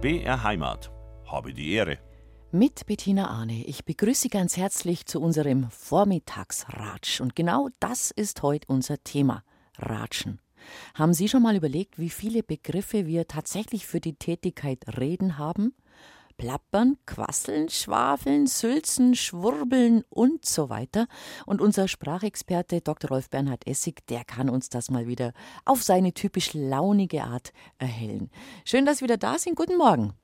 BR Heimat. Habe die Ehre. Mit Bettina Arne. Ich begrüße Sie ganz herzlich zu unserem Vormittagsratsch. Und genau das ist heute unser Thema. Ratschen. Haben Sie schon mal überlegt, wie viele Begriffe wir tatsächlich für die Tätigkeit reden haben? Plappern, quasseln, schwafeln, sülzen, schwurbeln und so weiter. Und unser Sprachexperte Dr. Rolf Bernhard Essig, der kann uns das mal wieder auf seine typisch launige Art erhellen. Schön, dass Sie wieder da sind. Guten Morgen.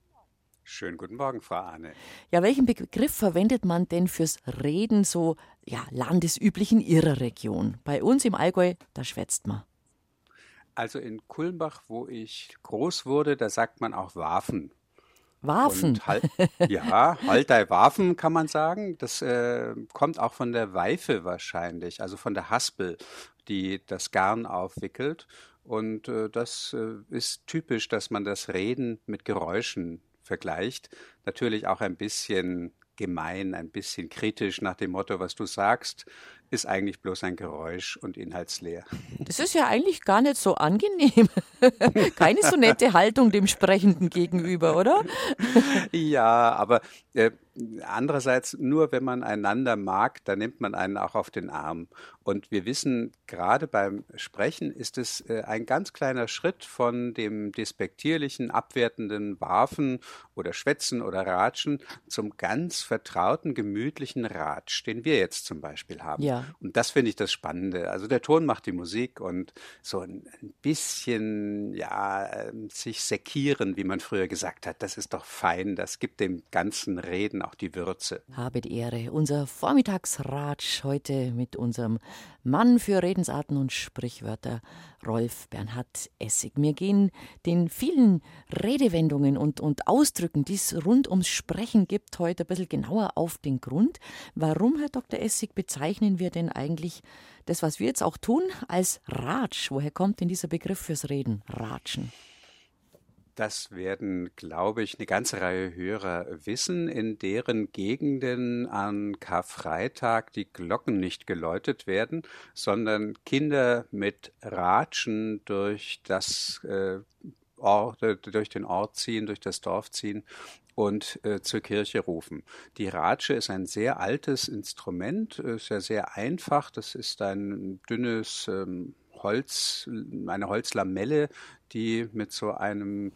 Schönen guten Morgen, Frau Arne. Ja, welchen Begriff verwendet man denn fürs Reden so ja, landesüblich in Ihrer Region? Bei uns im Allgäu, da schwätzt man. Also in Kulmbach, wo ich groß wurde, da sagt man auch Waffen. Waffen. Halt, ja, halt dein Waffen kann man sagen. Das äh, kommt auch von der Weife wahrscheinlich, also von der Haspel, die das Garn aufwickelt. Und äh, das äh, ist typisch, dass man das Reden mit Geräuschen vergleicht. Natürlich auch ein bisschen gemein, ein bisschen kritisch nach dem Motto, was du sagst, ist eigentlich bloß ein Geräusch und inhaltsleer. Das ist ja eigentlich gar nicht so angenehm. Keine so nette Haltung dem Sprechenden gegenüber, oder? ja, aber äh, andererseits, nur wenn man einander mag, dann nimmt man einen auch auf den Arm. Und wir wissen, gerade beim Sprechen ist es äh, ein ganz kleiner Schritt von dem despektierlichen, abwertenden Warfen oder Schwätzen oder Ratschen zum ganz vertrauten, gemütlichen Ratsch, den wir jetzt zum Beispiel haben. Ja. Und das finde ich das Spannende. Also der Ton macht die Musik und so ein, ein bisschen, ja, ähm, sich sekieren, wie man früher gesagt hat, das ist doch fein, das gibt dem ganzen Reden auch die Würze. Habe die Ehre. Unser Vormittagsratsch heute mit unserem Mann für Redensarten und Sprichwörter, Rolf Bernhard Essig. Wir gehen den vielen Redewendungen und, und Ausdrücken, die es rund ums Sprechen gibt, heute ein bisschen genauer auf den Grund. Warum, Herr Dr. Essig, bezeichnen wir denn eigentlich das, was wir jetzt auch tun, als Ratsch? Woher kommt denn dieser Begriff fürs Reden? Ratschen. Das werden, glaube ich, eine ganze Reihe Hörer wissen, in deren Gegenden an Karfreitag die Glocken nicht geläutet werden, sondern Kinder mit Ratschen durch das äh, Ort, durch den Ort ziehen, durch das Dorf ziehen und äh, zur Kirche rufen. Die Ratsche ist ein sehr altes Instrument, ist ja sehr einfach. Das ist ein dünnes ähm, Holz, eine Holzlamelle, die mit so einem,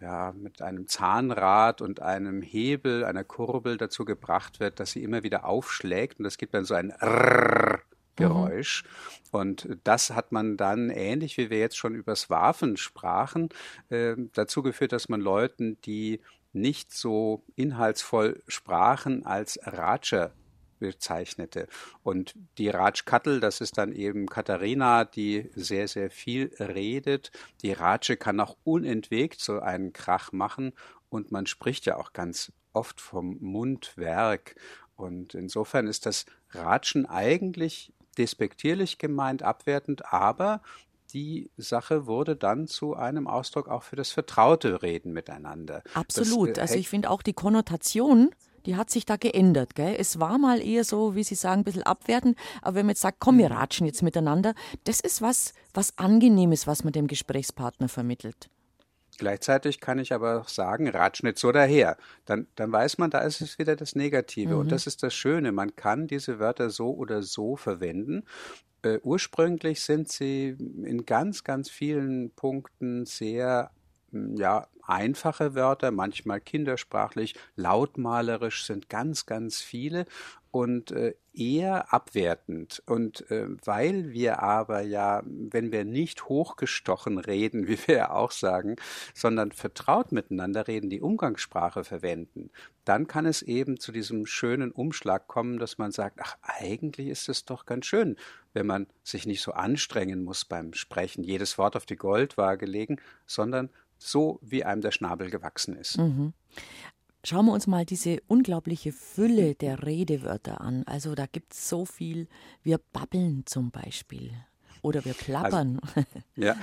ja, mit einem Zahnrad und einem Hebel, einer Kurbel dazu gebracht wird, dass sie immer wieder aufschlägt und das gibt dann so ein Rrrr Geräusch. Mhm. Und das hat man dann, ähnlich wie wir jetzt schon übers Waffen sprachen, äh, dazu geführt, dass man Leuten, die nicht so inhaltsvoll sprachen, als Ratscher bezeichnete. Und die Ratschkattel, das ist dann eben Katharina, die sehr, sehr viel redet. Die Ratsche kann auch unentwegt so einen Krach machen und man spricht ja auch ganz oft vom Mundwerk. Und insofern ist das Ratschen eigentlich despektierlich gemeint, abwertend, aber die Sache wurde dann zu einem Ausdruck auch für das vertraute Reden miteinander. Absolut. Das, äh, also ich finde auch die Konnotation die hat sich da geändert. Gell? Es war mal eher so, wie Sie sagen, ein bisschen abwertend, aber wenn man jetzt sagt, komm, wir mhm. ratschen jetzt miteinander, das ist was, was Angenehmes, was man dem Gesprächspartner vermittelt. Gleichzeitig kann ich aber auch sagen, ratsch nicht so daher. Dann, dann weiß man, da ist es wieder das Negative. Mhm. Und das ist das Schöne. Man kann diese Wörter so oder so verwenden. Äh, ursprünglich sind sie in ganz, ganz vielen Punkten sehr ja, einfache Wörter, manchmal kindersprachlich, lautmalerisch sind ganz, ganz viele und äh, eher abwertend. Und äh, weil wir aber ja, wenn wir nicht hochgestochen reden, wie wir ja auch sagen, sondern vertraut miteinander reden, die Umgangssprache verwenden, dann kann es eben zu diesem schönen Umschlag kommen, dass man sagt, ach, eigentlich ist es doch ganz schön, wenn man sich nicht so anstrengen muss beim Sprechen, jedes Wort auf die Goldwaage legen, sondern so wie einem der Schnabel gewachsen ist. Mhm. Schauen wir uns mal diese unglaubliche Fülle der Redewörter an. Also da gibt es so viel. Wir babbeln zum Beispiel. Oder wir plappern. Also, ja,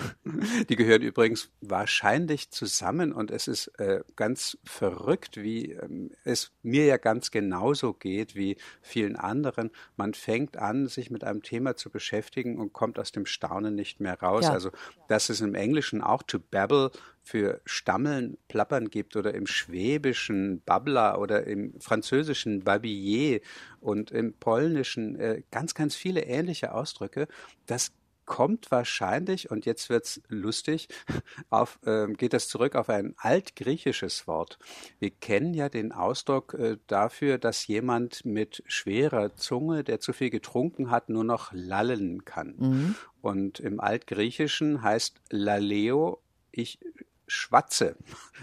die gehören übrigens wahrscheinlich zusammen und es ist äh, ganz verrückt, wie ähm, es mir ja ganz genauso geht wie vielen anderen. Man fängt an, sich mit einem Thema zu beschäftigen und kommt aus dem Staunen nicht mehr raus. Ja. Also das ist im Englischen auch to babble, für Stammeln, Plappern gibt oder im Schwäbischen Babbler oder im Französischen Babillet und im Polnischen äh, ganz, ganz viele ähnliche Ausdrücke. Das kommt wahrscheinlich, und jetzt wird's lustig, auf, äh, geht das zurück auf ein altgriechisches Wort. Wir kennen ja den Ausdruck äh, dafür, dass jemand mit schwerer Zunge, der zu viel getrunken hat, nur noch lallen kann. Mhm. Und im Altgriechischen heißt laleo, ich schwatze,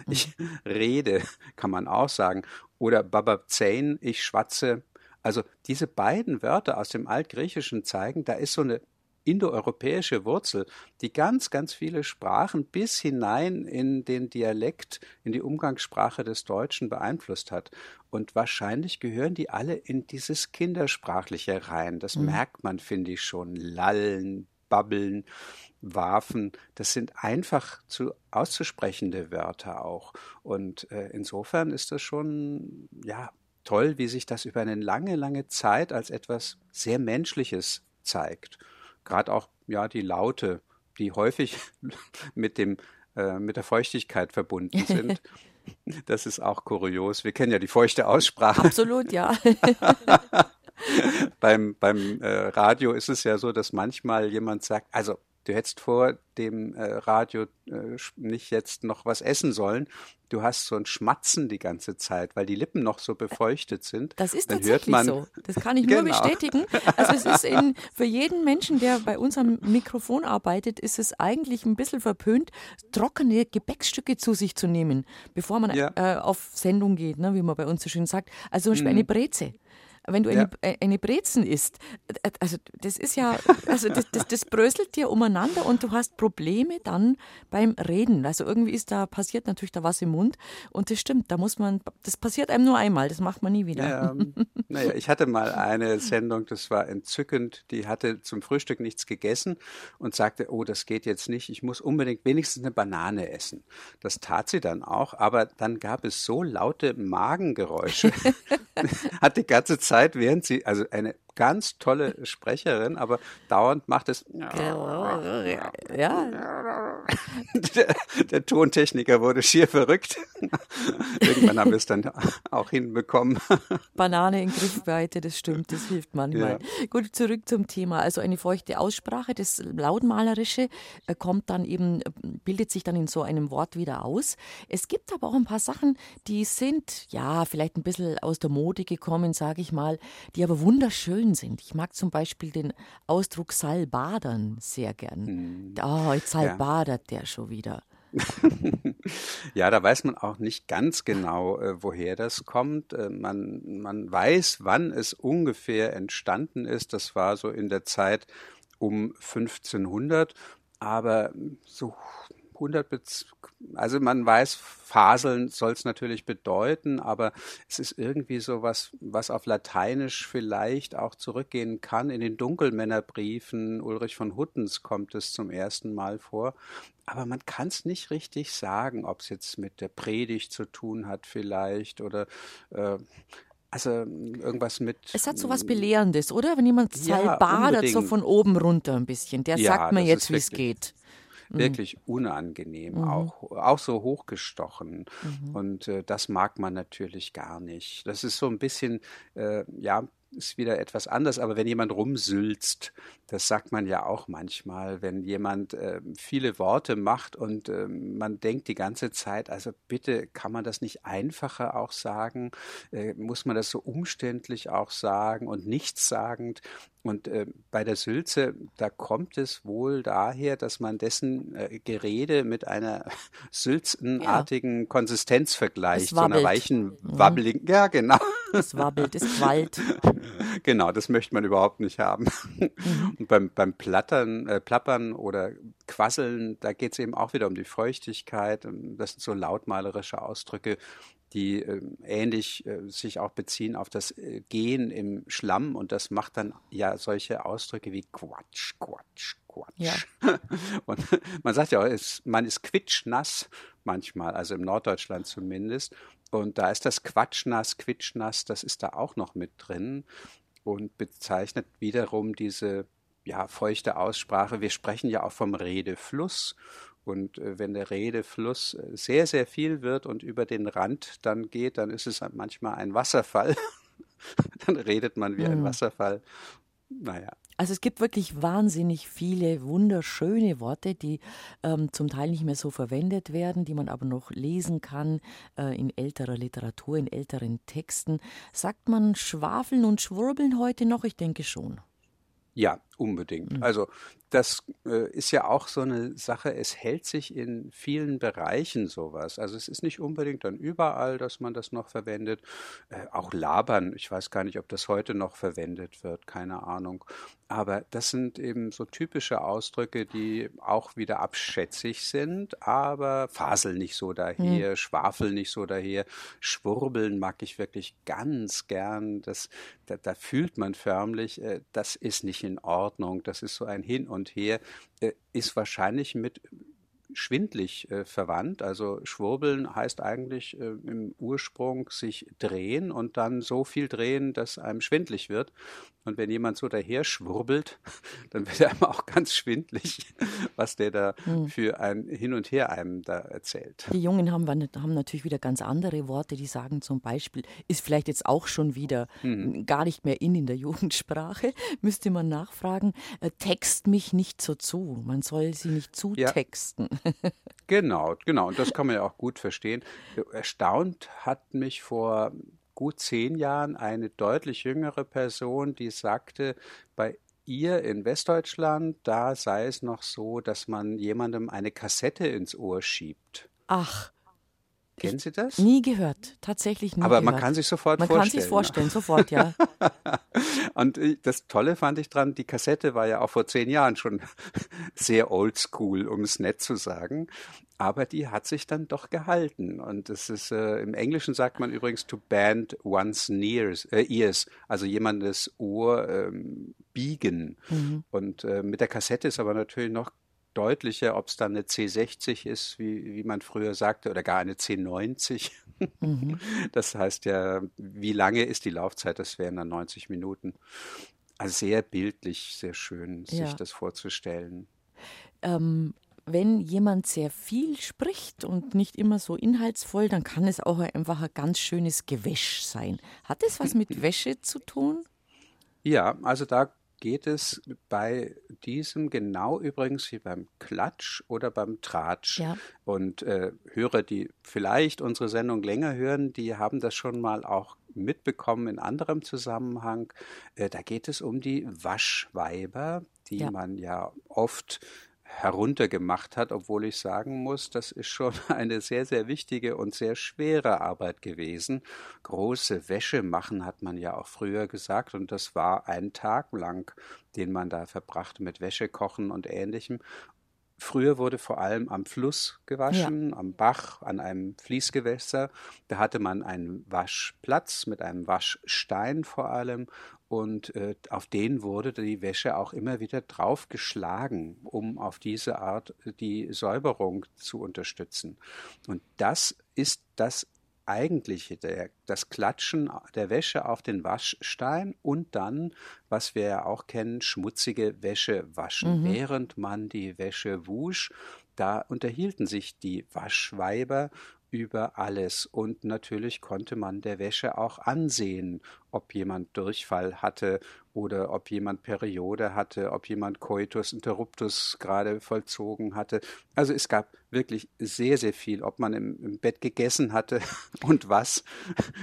ich rede, kann man auch sagen. Oder bababzein, ich schwatze. Also diese beiden Wörter aus dem Altgriechischen zeigen, da ist so eine indoeuropäische Wurzel, die ganz, ganz viele Sprachen bis hinein in den Dialekt, in die Umgangssprache des Deutschen beeinflusst hat. Und wahrscheinlich gehören die alle in dieses Kindersprachliche rein. Das mhm. merkt man, finde ich schon. Lallen, Babbeln. Waffen, das sind einfach zu auszusprechende Wörter auch. Und äh, insofern ist das schon, ja, toll, wie sich das über eine lange, lange Zeit als etwas sehr Menschliches zeigt. Gerade auch, ja, die Laute, die häufig mit dem, äh, mit der Feuchtigkeit verbunden sind. Das ist auch kurios. Wir kennen ja die feuchte Aussprache. Absolut, ja. beim beim äh, Radio ist es ja so, dass manchmal jemand sagt, also Du hättest vor dem äh, Radio äh, nicht jetzt noch was essen sollen. Du hast so ein Schmatzen die ganze Zeit, weil die Lippen noch so befeuchtet sind. Das ist Dann tatsächlich man, so. Das kann ich genau. nur bestätigen. Also es ist in, für jeden Menschen, der bei unserem Mikrofon arbeitet, ist es eigentlich ein bisschen verpönt, trockene Gebäckstücke zu sich zu nehmen, bevor man ja. äh, auf Sendung geht, ne, wie man bei uns so schön sagt. Also zum Beispiel mhm. eine Breze wenn du eine, ja. Äh, eine Brezen isst, äh, also das ist ja, also das, das, das, bröselt dir umeinander und du hast Probleme dann beim Reden. Also irgendwie ist da, passiert natürlich da was im Mund und das stimmt, da muss man, das passiert einem nur einmal, das macht man nie wieder. Ja, naja, ich hatte mal eine Sendung, das war entzückend, die hatte zum Frühstück nichts gegessen und sagte, oh, das geht jetzt nicht, ich muss unbedingt wenigstens eine Banane essen. Das tat sie dann auch, aber dann gab es so laute Magengeräusche, hat die ganze Zeit Zeit, während sie, also eine ganz tolle Sprecherin, aber dauernd macht es. Ja. Der, der Tontechniker wurde schier verrückt. Irgendwann haben wir es dann auch hinbekommen. Banane in Griffweite, das stimmt, das hilft manchmal. Ja. Gut, zurück zum Thema. Also eine feuchte Aussprache, das Lautmalerische äh, kommt dann eben, bildet sich dann in so einem Wort wieder aus. Es gibt aber auch ein paar Sachen, die sind, ja, vielleicht ein bisschen aus der Mode gekommen, sage ich mal, die aber wunderschön schön sind. Ich mag zum Beispiel den Ausdruck Salbadern sehr gern. Hm. Oh, jetzt salbadert ja. der schon wieder. ja, da weiß man auch nicht ganz genau, äh, woher das kommt. Äh, man, man weiß, wann es ungefähr entstanden ist. Das war so in der Zeit um 1500. Aber so 100, also man weiß, faseln soll es natürlich bedeuten, aber es ist irgendwie so was, was auf Lateinisch vielleicht auch zurückgehen kann. In den Dunkelmännerbriefen Ulrich von Huttens kommt es zum ersten Mal vor. Aber man kann es nicht richtig sagen, ob es jetzt mit der Predigt zu tun hat vielleicht oder äh, also irgendwas mit. Es hat so was Belehrendes, oder? Wenn jemand ja, badert so von oben runter ein bisschen, der ja, sagt mir jetzt, wie es geht. Mhm. wirklich unangenehm, mhm. auch, auch so hochgestochen. Mhm. Und äh, das mag man natürlich gar nicht. Das ist so ein bisschen, äh, ja, ist wieder etwas anders, aber wenn jemand rumsülzt, das sagt man ja auch manchmal, wenn jemand äh, viele Worte macht und äh, man denkt die ganze Zeit, also bitte kann man das nicht einfacher auch sagen, äh, muss man das so umständlich auch sagen und nichtssagend. Und äh, bei der Sülze, da kommt es wohl daher, dass man dessen äh, Gerede mit einer sülzenartigen ja. Konsistenz vergleicht, so einer weichen, mhm. wabbeligen, ja genau. Es wabbelt, es quallt. Genau, das möchte man überhaupt nicht haben. Mhm. Und beim, beim Plattern, äh, Plappern oder Quasseln, da geht es eben auch wieder um die Feuchtigkeit. Das sind so lautmalerische Ausdrücke, die äh, ähnlich äh, sich auch beziehen auf das äh, Gehen im Schlamm und das macht dann ja solche Ausdrücke wie Quatsch, Quatsch, Quatsch. Ja. Und man sagt ja, es, man ist quitschnass manchmal, also im Norddeutschland zumindest. Und da ist das Quatschnass, Quitschnass, das ist da auch noch mit drin und bezeichnet wiederum diese ja, feuchte Aussprache. Wir sprechen ja auch vom Redefluss Und äh, wenn der Redefluss äh, sehr, sehr viel wird und über den Rand dann geht, dann ist es manchmal ein Wasserfall. dann redet man wie ein mhm. Wasserfall. Naja. Also es gibt wirklich wahnsinnig viele wunderschöne Worte, die ähm, zum Teil nicht mehr so verwendet werden, die man aber noch lesen kann äh, in älterer Literatur, in älteren Texten. Sagt man Schwafeln und Schwurbeln heute noch? Ich denke schon. Ja, unbedingt. Mhm. Also das äh, ist ja auch so eine Sache, es hält sich in vielen Bereichen sowas. Also es ist nicht unbedingt dann überall, dass man das noch verwendet. Äh, auch labern, ich weiß gar nicht, ob das heute noch verwendet wird, keine Ahnung. Aber das sind eben so typische Ausdrücke, die auch wieder abschätzig sind, aber fasel nicht so daher, mhm. schwafel nicht so daher, schwurbeln mag ich wirklich ganz gern. Das, da, da fühlt man förmlich, äh, das ist nicht in Ordnung, das ist so ein Hin und Her, äh, ist wahrscheinlich mit schwindlig äh, verwandt. Also schwurbeln heißt eigentlich äh, im Ursprung sich drehen und dann so viel drehen, dass einem schwindlig wird. Und wenn jemand so daher schwurbelt, dann wird einem auch ganz schwindlig, was der da hm. für ein Hin und Her einem da erzählt. Die Jungen haben, haben natürlich wieder ganz andere Worte, die sagen zum Beispiel, ist vielleicht jetzt auch schon wieder mhm. gar nicht mehr in in der Jugendsprache, müsste man nachfragen, äh, text mich nicht so zu. Man soll sie nicht zutexten. Ja. Genau, genau. Und das kann man ja auch gut verstehen. Erstaunt hat mich vor gut zehn Jahren eine deutlich jüngere Person, die sagte, bei ihr in Westdeutschland, da sei es noch so, dass man jemandem eine Kassette ins Ohr schiebt. Ach. Kennen Sie das? Nie gehört, tatsächlich nie. Aber gehört. man kann sich sofort man vorstellen. Man kann sich vorstellen, sofort, ja. Und das Tolle fand ich dran, die Kassette war ja auch vor zehn Jahren schon sehr oldschool, um es nett zu sagen. Aber die hat sich dann doch gehalten. Und es ist, äh, im Englischen sagt man übrigens to bend one's ears, äh, ears also jemandes Ohr ähm, biegen. Mhm. Und äh, mit der Kassette ist aber natürlich noch deutlicher, ob es dann eine C60 ist, wie, wie man früher sagte, oder gar eine C90. Mhm. Das heißt ja, wie lange ist die Laufzeit? Das wären dann 90 Minuten. Also sehr bildlich, sehr schön, ja. sich das vorzustellen. Ähm, wenn jemand sehr viel spricht und nicht immer so inhaltsvoll, dann kann es auch einfach ein ganz schönes Gewäsch sein. Hat es was mit Wäsche zu tun? Ja, also da geht es bei diesem genau übrigens wie beim Klatsch oder beim Tratsch. Ja. Und äh, Hörer, die vielleicht unsere Sendung länger hören, die haben das schon mal auch mitbekommen in anderem Zusammenhang. Äh, da geht es um die Waschweiber, die ja. man ja oft heruntergemacht hat, obwohl ich sagen muss, das ist schon eine sehr, sehr wichtige und sehr schwere Arbeit gewesen. Große Wäsche machen hat man ja auch früher gesagt und das war ein Tag lang, den man da verbrachte mit Wäsche kochen und ähnlichem. Früher wurde vor allem am Fluss gewaschen, ja. am Bach, an einem Fließgewässer. Da hatte man einen Waschplatz mit einem Waschstein vor allem und äh, auf den wurde die Wäsche auch immer wieder draufgeschlagen, um auf diese Art die Säuberung zu unterstützen. Und das ist das eigentliche, der, das Klatschen der Wäsche auf den Waschstein und dann, was wir ja auch kennen, schmutzige Wäsche waschen. Mhm. Während man die Wäsche wusch, da unterhielten sich die Waschweiber über alles. Und natürlich konnte man der Wäsche auch ansehen, ob jemand Durchfall hatte oder ob jemand Periode hatte, ob jemand Coitus interruptus gerade vollzogen hatte. Also es gab wirklich sehr, sehr viel, ob man im, im Bett gegessen hatte und was.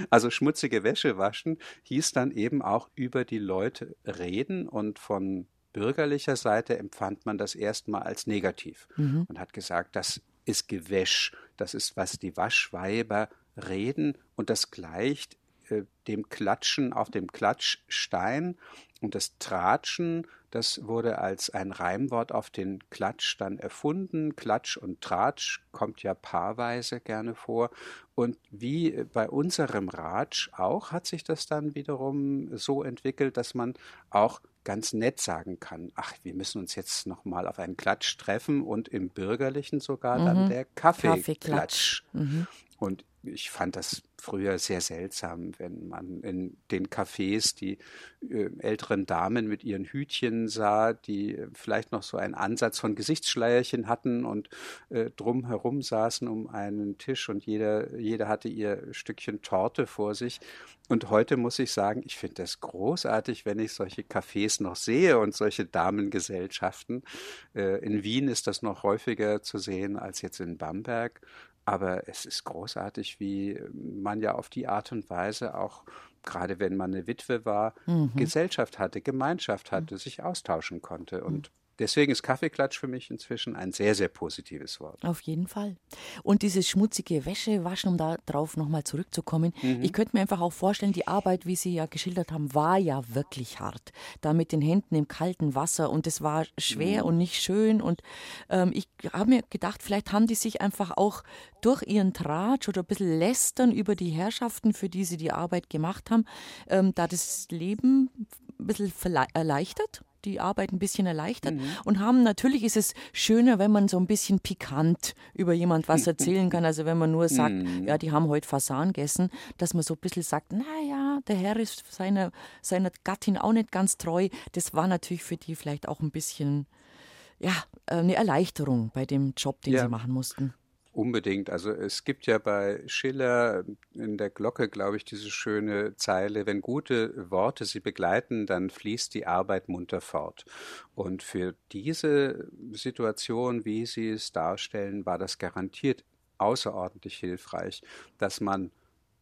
Also schmutzige Wäsche waschen hieß dann eben auch über die Leute reden und von bürgerlicher Seite empfand man das erstmal als negativ mhm. und hat gesagt, das ist Gewäsch, das ist, was die Waschweiber reden und das gleicht äh, dem Klatschen auf dem Klatschstein und das Tratschen, das wurde als ein Reimwort auf den Klatsch dann erfunden. Klatsch und Tratsch kommt ja paarweise gerne vor. Und wie bei unserem Ratsch auch hat sich das dann wiederum so entwickelt, dass man auch ganz nett sagen kann, ach, wir müssen uns jetzt nochmal auf einen Klatsch treffen und im Bürgerlichen sogar mhm. dann der Kaffeeklatsch. Kaffeeklatsch. Mhm. Und ich fand das früher sehr seltsam, wenn man in den Cafés die äh, älteren Damen mit ihren Hütchen sah, die vielleicht noch so einen Ansatz von Gesichtsschleierchen hatten und äh, drum herum saßen um einen Tisch und jeder, jeder hatte ihr Stückchen Torte vor sich. Und heute muss ich sagen, ich finde das großartig, wenn ich solche Cafés noch sehe und solche Damengesellschaften. Äh, in Wien ist das noch häufiger zu sehen als jetzt in Bamberg. Aber es ist großartig, wie man ja auf die Art und Weise auch, gerade wenn man eine Witwe war, mhm. Gesellschaft hatte, Gemeinschaft hatte, mhm. sich austauschen konnte. Und Deswegen ist Kaffeeklatsch für mich inzwischen ein sehr, sehr positives Wort. Auf jeden Fall. Und dieses schmutzige Wäschewaschen, um darauf nochmal zurückzukommen, mhm. ich könnte mir einfach auch vorstellen, die Arbeit, wie Sie ja geschildert haben, war ja wirklich hart. Da mit den Händen im kalten Wasser und es war schwer mhm. und nicht schön. Und ähm, ich habe mir gedacht, vielleicht haben die sich einfach auch durch ihren Tratsch oder ein bisschen lästern über die Herrschaften, für die sie die Arbeit gemacht haben, ähm, da das Leben ein bisschen erleichtert die Arbeit ein bisschen erleichtert mhm. und haben natürlich ist es schöner, wenn man so ein bisschen pikant über jemand was erzählen kann. Also wenn man nur sagt, mhm. ja, die haben heute Fasan gegessen, dass man so ein bisschen sagt, naja, der Herr ist seiner, seiner Gattin auch nicht ganz treu. Das war natürlich für die vielleicht auch ein bisschen ja, eine Erleichterung bei dem Job, den ja. sie machen mussten. Unbedingt. Also es gibt ja bei Schiller in der Glocke, glaube ich, diese schöne Zeile, wenn gute Worte sie begleiten, dann fließt die Arbeit munter fort. Und für diese Situation, wie Sie es darstellen, war das garantiert außerordentlich hilfreich, dass man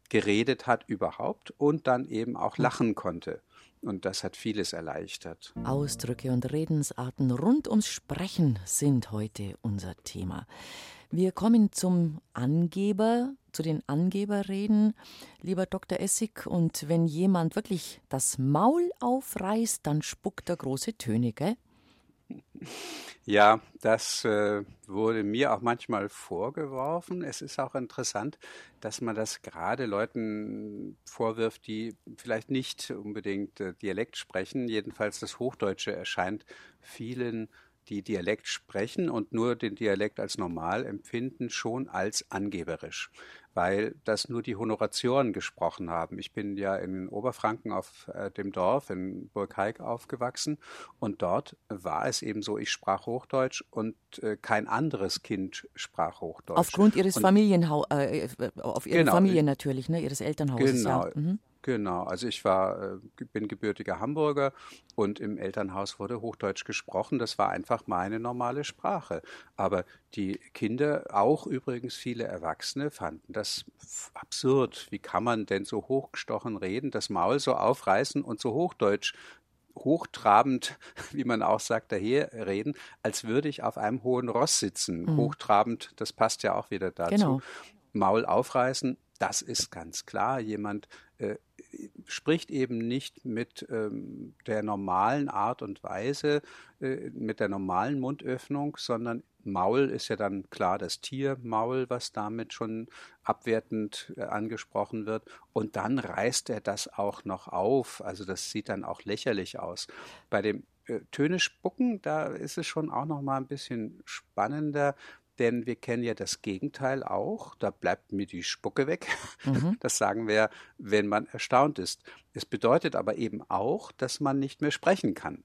geredet hat überhaupt und dann eben auch lachen konnte. Und das hat vieles erleichtert. Ausdrücke und Redensarten rund ums Sprechen sind heute unser Thema. Wir kommen zum Angeber, zu den Angeberreden, lieber Dr. Essig. Und wenn jemand wirklich das Maul aufreißt, dann spuckt er große Töne, gell? Ja, das äh, wurde mir auch manchmal vorgeworfen. Es ist auch interessant, dass man das gerade Leuten vorwirft, die vielleicht nicht unbedingt äh, Dialekt sprechen. Jedenfalls das Hochdeutsche erscheint vielen die Dialekt sprechen und nur den Dialekt als normal empfinden, schon als angeberisch, weil das nur die Honoratioren gesprochen haben. Ich bin ja in Oberfranken auf äh, dem Dorf in Burgheik aufgewachsen und dort war es eben so, ich sprach Hochdeutsch und äh, kein anderes Kind sprach Hochdeutsch. Aufgrund ihres Familienhauses, äh, äh, auf ihre genau, Familie natürlich, ne, ihres Elternhauses. Genau. Ja. Mhm. Genau, also ich war, äh, bin gebürtiger Hamburger und im Elternhaus wurde Hochdeutsch gesprochen. Das war einfach meine normale Sprache. Aber die Kinder, auch übrigens viele Erwachsene, fanden das absurd. Wie kann man denn so hochgestochen reden, das Maul so aufreißen und so Hochdeutsch hochtrabend, wie man auch sagt, daherreden, als würde ich auf einem hohen Ross sitzen. Mhm. Hochtrabend, das passt ja auch wieder dazu. Genau. Maul aufreißen, das ist ganz klar. Jemand äh, spricht eben nicht mit ähm, der normalen Art und Weise, äh, mit der normalen Mundöffnung, sondern Maul ist ja dann klar das Tiermaul, was damit schon abwertend äh, angesprochen wird. Und dann reißt er das auch noch auf. Also das sieht dann auch lächerlich aus. Bei dem äh, Töne spucken, da ist es schon auch noch mal ein bisschen spannender, denn wir kennen ja das Gegenteil auch. Da bleibt mir die Spucke weg. Mhm. Das sagen wir, wenn man erstaunt ist. Es bedeutet aber eben auch, dass man nicht mehr sprechen kann.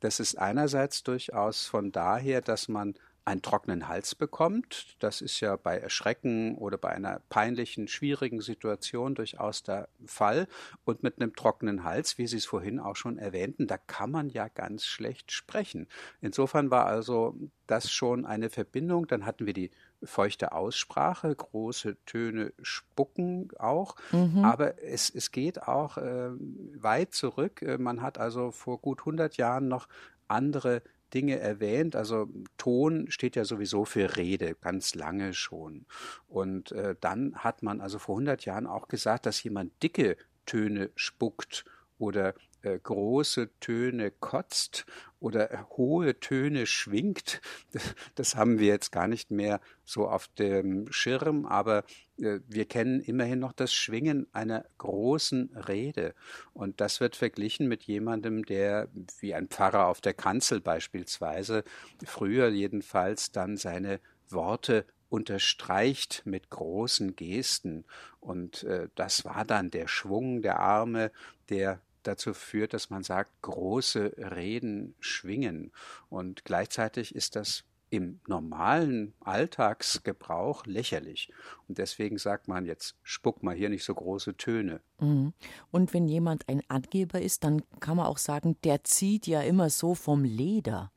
Das ist einerseits durchaus von daher, dass man einen trockenen Hals bekommt. Das ist ja bei Erschrecken oder bei einer peinlichen, schwierigen Situation durchaus der Fall. Und mit einem trockenen Hals, wie Sie es vorhin auch schon erwähnten, da kann man ja ganz schlecht sprechen. Insofern war also das schon eine Verbindung. Dann hatten wir die feuchte Aussprache, große Töne spucken auch. Mhm. Aber es, es geht auch äh, weit zurück. Äh, man hat also vor gut 100 Jahren noch andere Dinge erwähnt. Also Ton steht ja sowieso für Rede, ganz lange schon. Und äh, dann hat man also vor 100 Jahren auch gesagt, dass jemand dicke Töne spuckt oder äh, große Töne kotzt oder hohe Töne schwingt. Das haben wir jetzt gar nicht mehr so auf dem Schirm, aber äh, wir kennen immerhin noch das Schwingen einer großen Rede. Und das wird verglichen mit jemandem, der wie ein Pfarrer auf der Kanzel beispielsweise, früher jedenfalls dann seine Worte unterstreicht mit großen Gesten. Und äh, das war dann der Schwung der Arme, der dazu führt, dass man sagt, große Reden schwingen. Und gleichzeitig ist das im normalen Alltagsgebrauch lächerlich. Und deswegen sagt man jetzt, spuck mal hier nicht so große Töne. Mhm. Und wenn jemand ein Angeber ist, dann kann man auch sagen, der zieht ja immer so vom Leder.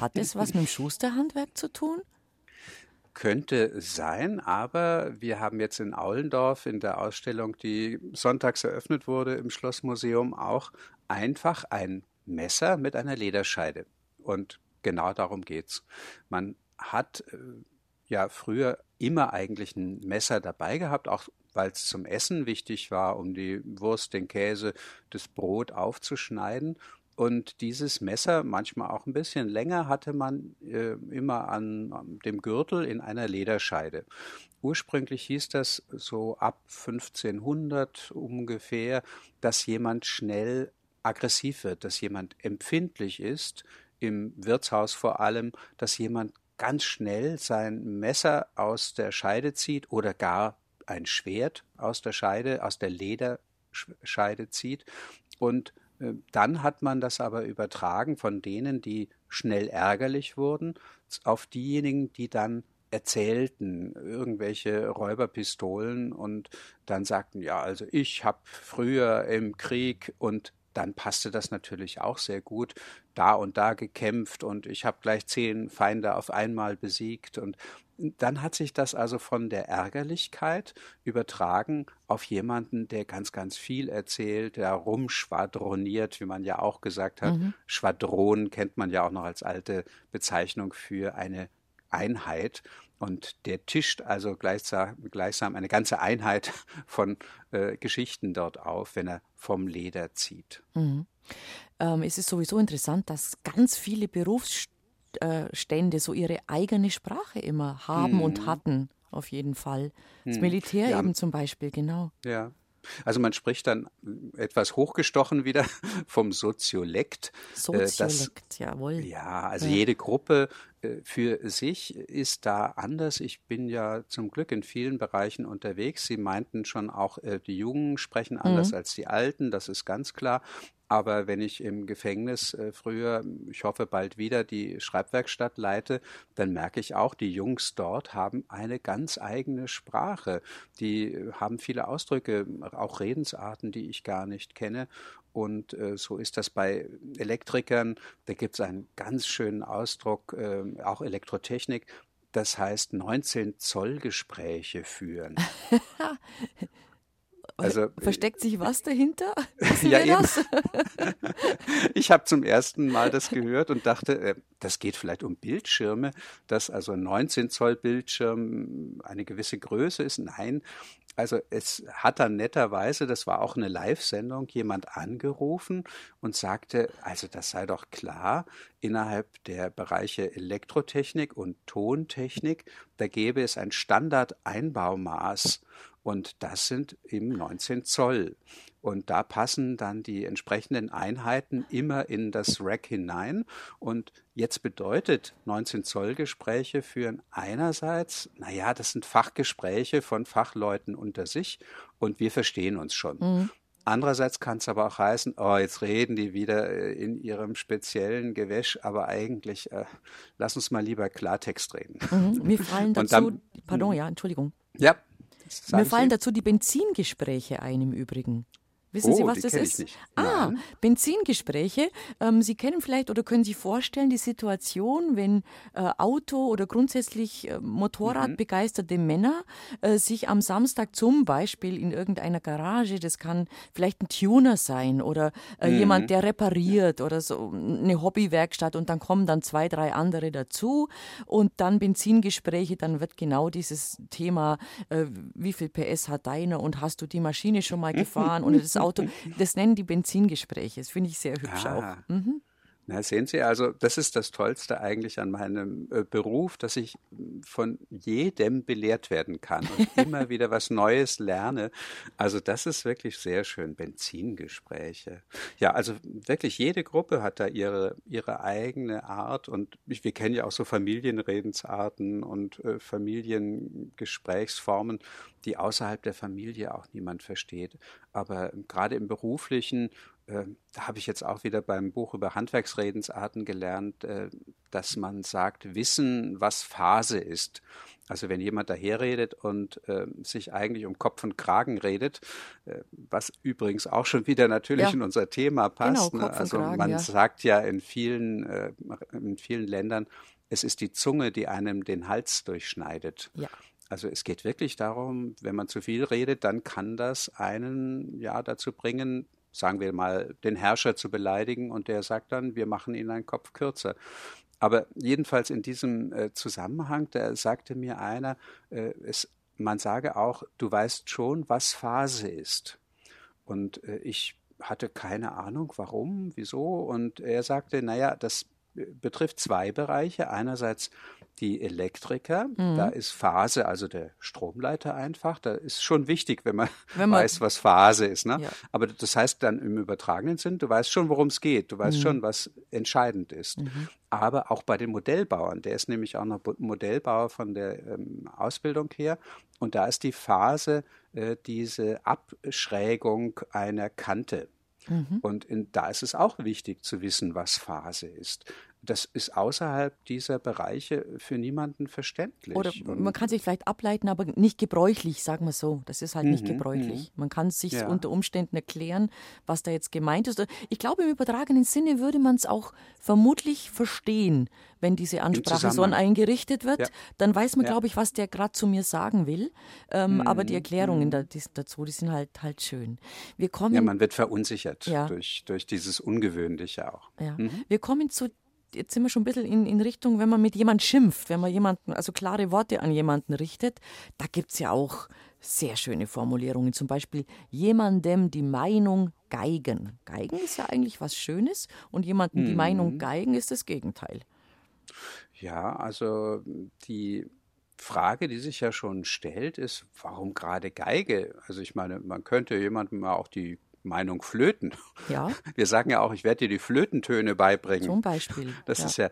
Hat das was mit dem Schusterhandwerk zu tun? Könnte sein, aber wir haben jetzt in Aulendorf in der Ausstellung, die sonntags eröffnet wurde im Schlossmuseum, auch einfach ein Messer mit einer Lederscheide. Und genau darum geht's. Man hat äh, ja früher immer eigentlich ein Messer dabei gehabt, auch weil es zum Essen wichtig war, um die Wurst, den Käse, das Brot aufzuschneiden. Und dieses Messer, manchmal auch ein bisschen länger, hatte man äh, immer an, an, dem Gürtel in einer Lederscheide. Ursprünglich hieß das so ab 1500 ungefähr, dass jemand schnell aggressiv wird, dass jemand empfindlich ist, im Wirtshaus vor allem, dass jemand ganz schnell sein Messer aus der Scheide zieht oder gar ein Schwert aus der Scheide, aus der Lederscheide zieht und dann hat man das aber übertragen von denen, die schnell ärgerlich wurden, auf diejenigen, die dann erzählten irgendwelche Räuberpistolen und dann sagten, ja, also ich habe früher im Krieg und dann passte das natürlich auch sehr gut. Da und da gekämpft und ich habe gleich zehn Feinde auf einmal besiegt und dann hat sich das also von der Ärgerlichkeit übertragen auf jemanden, der ganz, ganz viel erzählt, der rumschwadroniert, wie man ja auch gesagt hat. Mhm. Schwadron kennt man ja auch noch als alte Bezeichnung für eine Einheit. Und der tischt also gleichsam, gleichsam eine ganze Einheit von äh, Geschichten dort auf, wenn er vom Leder zieht. Mhm. Ähm, es ist sowieso interessant, dass ganz viele Berufsstände äh, so ihre eigene Sprache immer haben mhm. und hatten, auf jeden Fall. Das mhm. Militär ja. eben zum Beispiel, genau. Ja. Also man spricht dann etwas hochgestochen wieder vom Soziolekt. Soziolekt, das, jawohl. Ja, also ja. jede Gruppe äh, für sich ist da anders. Ich bin ja zum Glück in vielen Bereichen unterwegs. Sie meinten schon auch, äh, die Jungen sprechen anders mhm. als die Alten, das ist ganz klar. Aber wenn ich im Gefängnis äh, früher, ich hoffe bald wieder, die Schreibwerkstatt leite, dann merke ich auch, die Jungs dort haben eine ganz eigene Sprache. Die haben viele Ausdrücke, auch Redensarten, die ich gar nicht kenne. Und äh, so ist das bei Elektrikern. Da gibt es einen ganz schönen Ausdruck, äh, auch Elektrotechnik. Das heißt 19 Zoll Gespräche führen. Also, Versteckt sich was dahinter? ja, eben. ich habe zum ersten Mal das gehört und dachte, äh, das geht vielleicht um Bildschirme, dass also ein 19 Zoll Bildschirm eine gewisse Größe ist. Nein, also es hat dann netterweise, das war auch eine Live-Sendung, jemand angerufen und sagte, also das sei doch klar, innerhalb der Bereiche Elektrotechnik und Tontechnik, da gäbe es ein Standard-Einbaumaß und das sind eben 19 Zoll. Und da passen dann die entsprechenden Einheiten immer in das Rack hinein. Und jetzt bedeutet 19 Zoll Gespräche führen einerseits, naja, das sind Fachgespräche von Fachleuten unter sich und wir verstehen uns schon. Mhm. Andererseits kann es aber auch heißen, oh, jetzt reden die wieder äh, in ihrem speziellen Gewäsch, aber eigentlich äh, lass uns mal lieber Klartext reden. Mhm. Mir fallen dazu, dann, pardon, ja, Entschuldigung. Ja. Mir fallen dazu die Benzingespräche ein im Übrigen. Wissen oh, Sie, was das ist? Ah, Benzingespräche. Ähm, Sie kennen vielleicht oder können sich vorstellen die Situation, wenn äh, Auto oder grundsätzlich äh, Motorrad mhm. Männer äh, sich am Samstag zum Beispiel in irgendeiner Garage, das kann vielleicht ein Tuner sein oder äh, mhm. jemand, der repariert oder so eine Hobbywerkstatt und dann kommen dann zwei, drei andere dazu und dann Benzingespräche, dann wird genau dieses Thema, äh, wie viel PS hat deiner und hast du die Maschine schon mal gefahren und das Auto. Das nennen die Benzingespräche. Das finde ich sehr hübsch ah. auch. Mhm. Na, sehen Sie, also das ist das Tollste eigentlich an meinem äh, Beruf, dass ich von jedem belehrt werden kann und immer wieder was Neues lerne. Also das ist wirklich sehr schön. Benzingespräche. Ja, also wirklich jede Gruppe hat da ihre, ihre eigene Art und ich, wir kennen ja auch so Familienredensarten und äh, Familiengesprächsformen, die außerhalb der Familie auch niemand versteht. Aber gerade im beruflichen äh, da habe ich jetzt auch wieder beim Buch über Handwerksredensarten gelernt, äh, dass man sagt, wissen, was Phase ist. Also wenn jemand daherredet und äh, sich eigentlich um Kopf und Kragen redet, äh, was übrigens auch schon wieder natürlich ja. in unser Thema passt. Genau, ne? Also Kragen, man ja. sagt ja in vielen, äh, in vielen Ländern, es ist die Zunge, die einem den Hals durchschneidet. Ja. Also es geht wirklich darum, wenn man zu viel redet, dann kann das einen ja dazu bringen, sagen wir mal, den Herrscher zu beleidigen und der sagt dann, wir machen ihn einen Kopf kürzer. Aber jedenfalls in diesem äh, Zusammenhang, da sagte mir einer, äh, es, man sage auch, du weißt schon, was Phase ist. Und äh, ich hatte keine Ahnung, warum, wieso. Und er sagte, naja, das betrifft zwei Bereiche. Einerseits die Elektriker, mhm. da ist Phase, also der Stromleiter einfach, da ist schon wichtig, wenn man, wenn man weiß, was Phase ist. Ne? Ja. Aber das heißt dann im übertragenen Sinn, du weißt schon, worum es geht, du weißt mhm. schon, was entscheidend ist. Mhm. Aber auch bei den Modellbauern, der ist nämlich auch noch Modellbauer von der ähm, Ausbildung her, und da ist die Phase äh, diese Abschrägung einer Kante. Mhm. Und in, da ist es auch wichtig zu wissen, was Phase ist das ist außerhalb dieser Bereiche für niemanden verständlich. Oder man kann sich vielleicht ableiten, aber nicht gebräuchlich, sagen wir so. Das ist halt mhm, nicht gebräuchlich. Mhm. Man kann sich ja. unter Umständen erklären, was da jetzt gemeint ist. Ich glaube, im übertragenen Sinne würde man es auch vermutlich verstehen, wenn diese Ansprache so an einen gerichtet wird. Ja. Dann weiß man, ja. glaube ich, was der gerade zu mir sagen will. Ähm, mhm, aber die Erklärungen mhm. dazu, die sind halt, halt schön. Wir kommen, ja, man wird verunsichert durch, durch dieses Ungewöhnliche auch. Mhm. Wir kommen zu jetzt sind wir schon ein bisschen in, in Richtung, wenn man mit jemand schimpft, wenn man jemanden, also klare Worte an jemanden richtet, da gibt es ja auch sehr schöne Formulierungen. Zum Beispiel jemandem die Meinung geigen. Geigen ist ja eigentlich was Schönes und jemandem mhm. die Meinung geigen ist das Gegenteil. Ja, also die Frage, die sich ja schon stellt, ist, warum gerade Geige? Also ich meine, man könnte jemandem auch die Meinung Flöten. Ja. Wir sagen ja auch, ich werde dir die Flötentöne beibringen. Zum Beispiel. Das ja. ist ja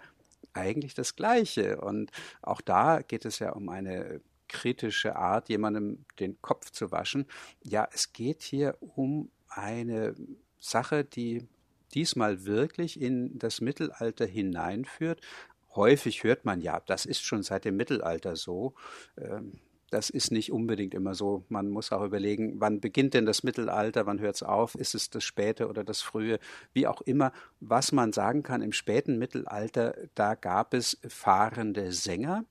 eigentlich das Gleiche. Und auch da geht es ja um eine kritische Art, jemandem den Kopf zu waschen. Ja, es geht hier um eine Sache, die diesmal wirklich in das Mittelalter hineinführt. Häufig hört man ja, das ist schon seit dem Mittelalter so. Ähm, das ist nicht unbedingt immer so. Man muss auch überlegen, wann beginnt denn das Mittelalter, wann hört es auf, ist es das späte oder das frühe, wie auch immer. Was man sagen kann, im späten Mittelalter, da gab es fahrende Sänger,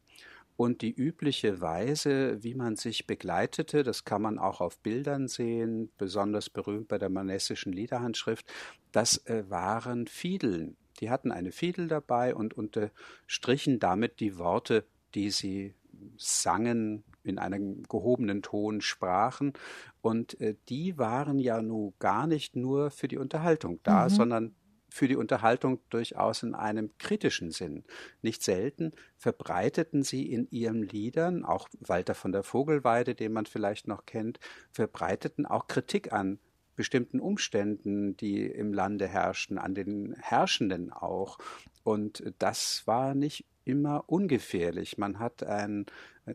und die übliche Weise, wie man sich begleitete, das kann man auch auf Bildern sehen, besonders berühmt bei der manessischen Liederhandschrift, das äh, waren Fiedeln. Die hatten eine Fiedel dabei und unterstrichen damit die Worte, die sie sangen, in einem gehobenen Ton sprachen. Und äh, die waren ja nun gar nicht nur für die Unterhaltung da, mhm. sondern für die Unterhaltung durchaus in einem kritischen Sinn. Nicht selten verbreiteten sie in ihren Liedern, auch Walter von der Vogelweide, den man vielleicht noch kennt, verbreiteten auch Kritik an bestimmten Umständen, die im Lande herrschten, an den Herrschenden auch. Und das war nicht immer ungefährlich. Man hat ein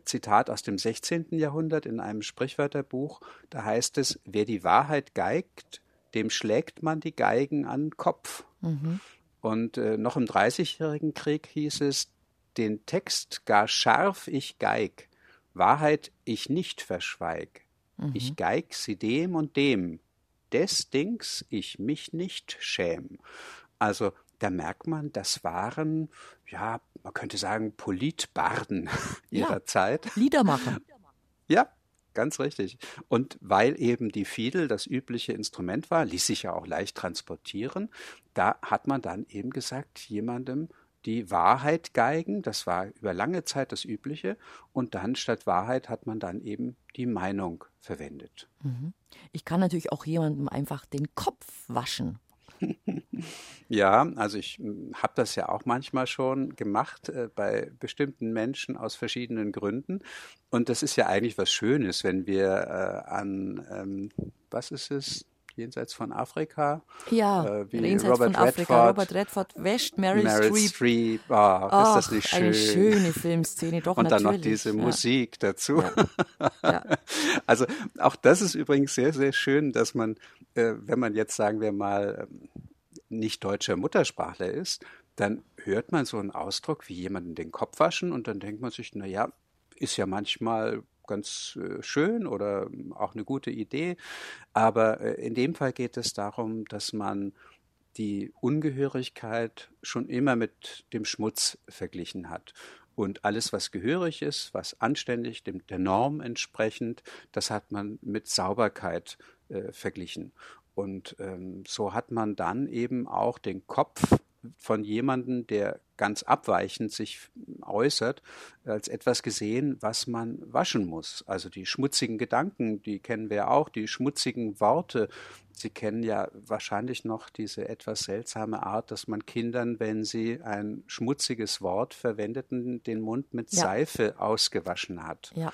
Zitat aus dem 16. Jahrhundert in einem Sprichwörterbuch, da heißt es, wer die Wahrheit geigt, dem schlägt man die Geigen an den Kopf. Mhm. Und äh, noch im Dreißigjährigen Krieg hieß es, den Text gar scharf ich geig, Wahrheit ich nicht verschweig. Mhm. Ich geig sie dem und dem, des Dings ich mich nicht schäm. Also da merkt man, das waren, ja, man könnte sagen, Politbarden ihrer ja, Zeit. Liedermacher. Ja, ganz richtig. Und weil eben die Fiedel das übliche Instrument war, ließ sich ja auch leicht transportieren, da hat man dann eben gesagt, jemandem die Wahrheit geigen, das war über lange Zeit das Übliche, und dann statt Wahrheit hat man dann eben die Meinung verwendet. Mhm. Ich kann natürlich auch jemandem einfach den Kopf waschen. Ja, also ich hm, habe das ja auch manchmal schon gemacht äh, bei bestimmten Menschen aus verschiedenen Gründen. Und das ist ja eigentlich was Schönes, wenn wir äh, an, ähm, was ist es, jenseits von Afrika. Ja, äh, wie jenseits Robert von Afrika. Redford, Robert Redford wäscht Meryl, Meryl Streep. Streep. Oh, Ach, ist das nicht schön? Eine schöne Filmszene, doch Und natürlich. dann noch diese ja. Musik dazu. Ja. Ja. Also auch das ist übrigens sehr, sehr schön, dass man, äh, wenn man jetzt, sagen wir mal, ähm, nicht deutscher Muttersprachler ist, dann hört man so einen Ausdruck wie jemanden den Kopf waschen und dann denkt man sich, na ja, ist ja manchmal ganz äh, schön oder auch eine gute Idee. Aber äh, in dem Fall geht es darum, dass man die Ungehörigkeit schon immer mit dem Schmutz verglichen hat. Und alles, was gehörig ist, was anständig, dem, der Norm entsprechend, das hat man mit Sauberkeit äh, verglichen. Und ähm, so hat man dann eben auch den Kopf von jemandem, der ganz abweichend sich äußert, als etwas gesehen, was man waschen muss. Also die schmutzigen Gedanken, die kennen wir auch, die schmutzigen Worte. Sie kennen ja wahrscheinlich noch diese etwas seltsame Art, dass man Kindern, wenn sie ein schmutziges Wort verwendeten, den Mund mit ja. Seife ausgewaschen hat, ja.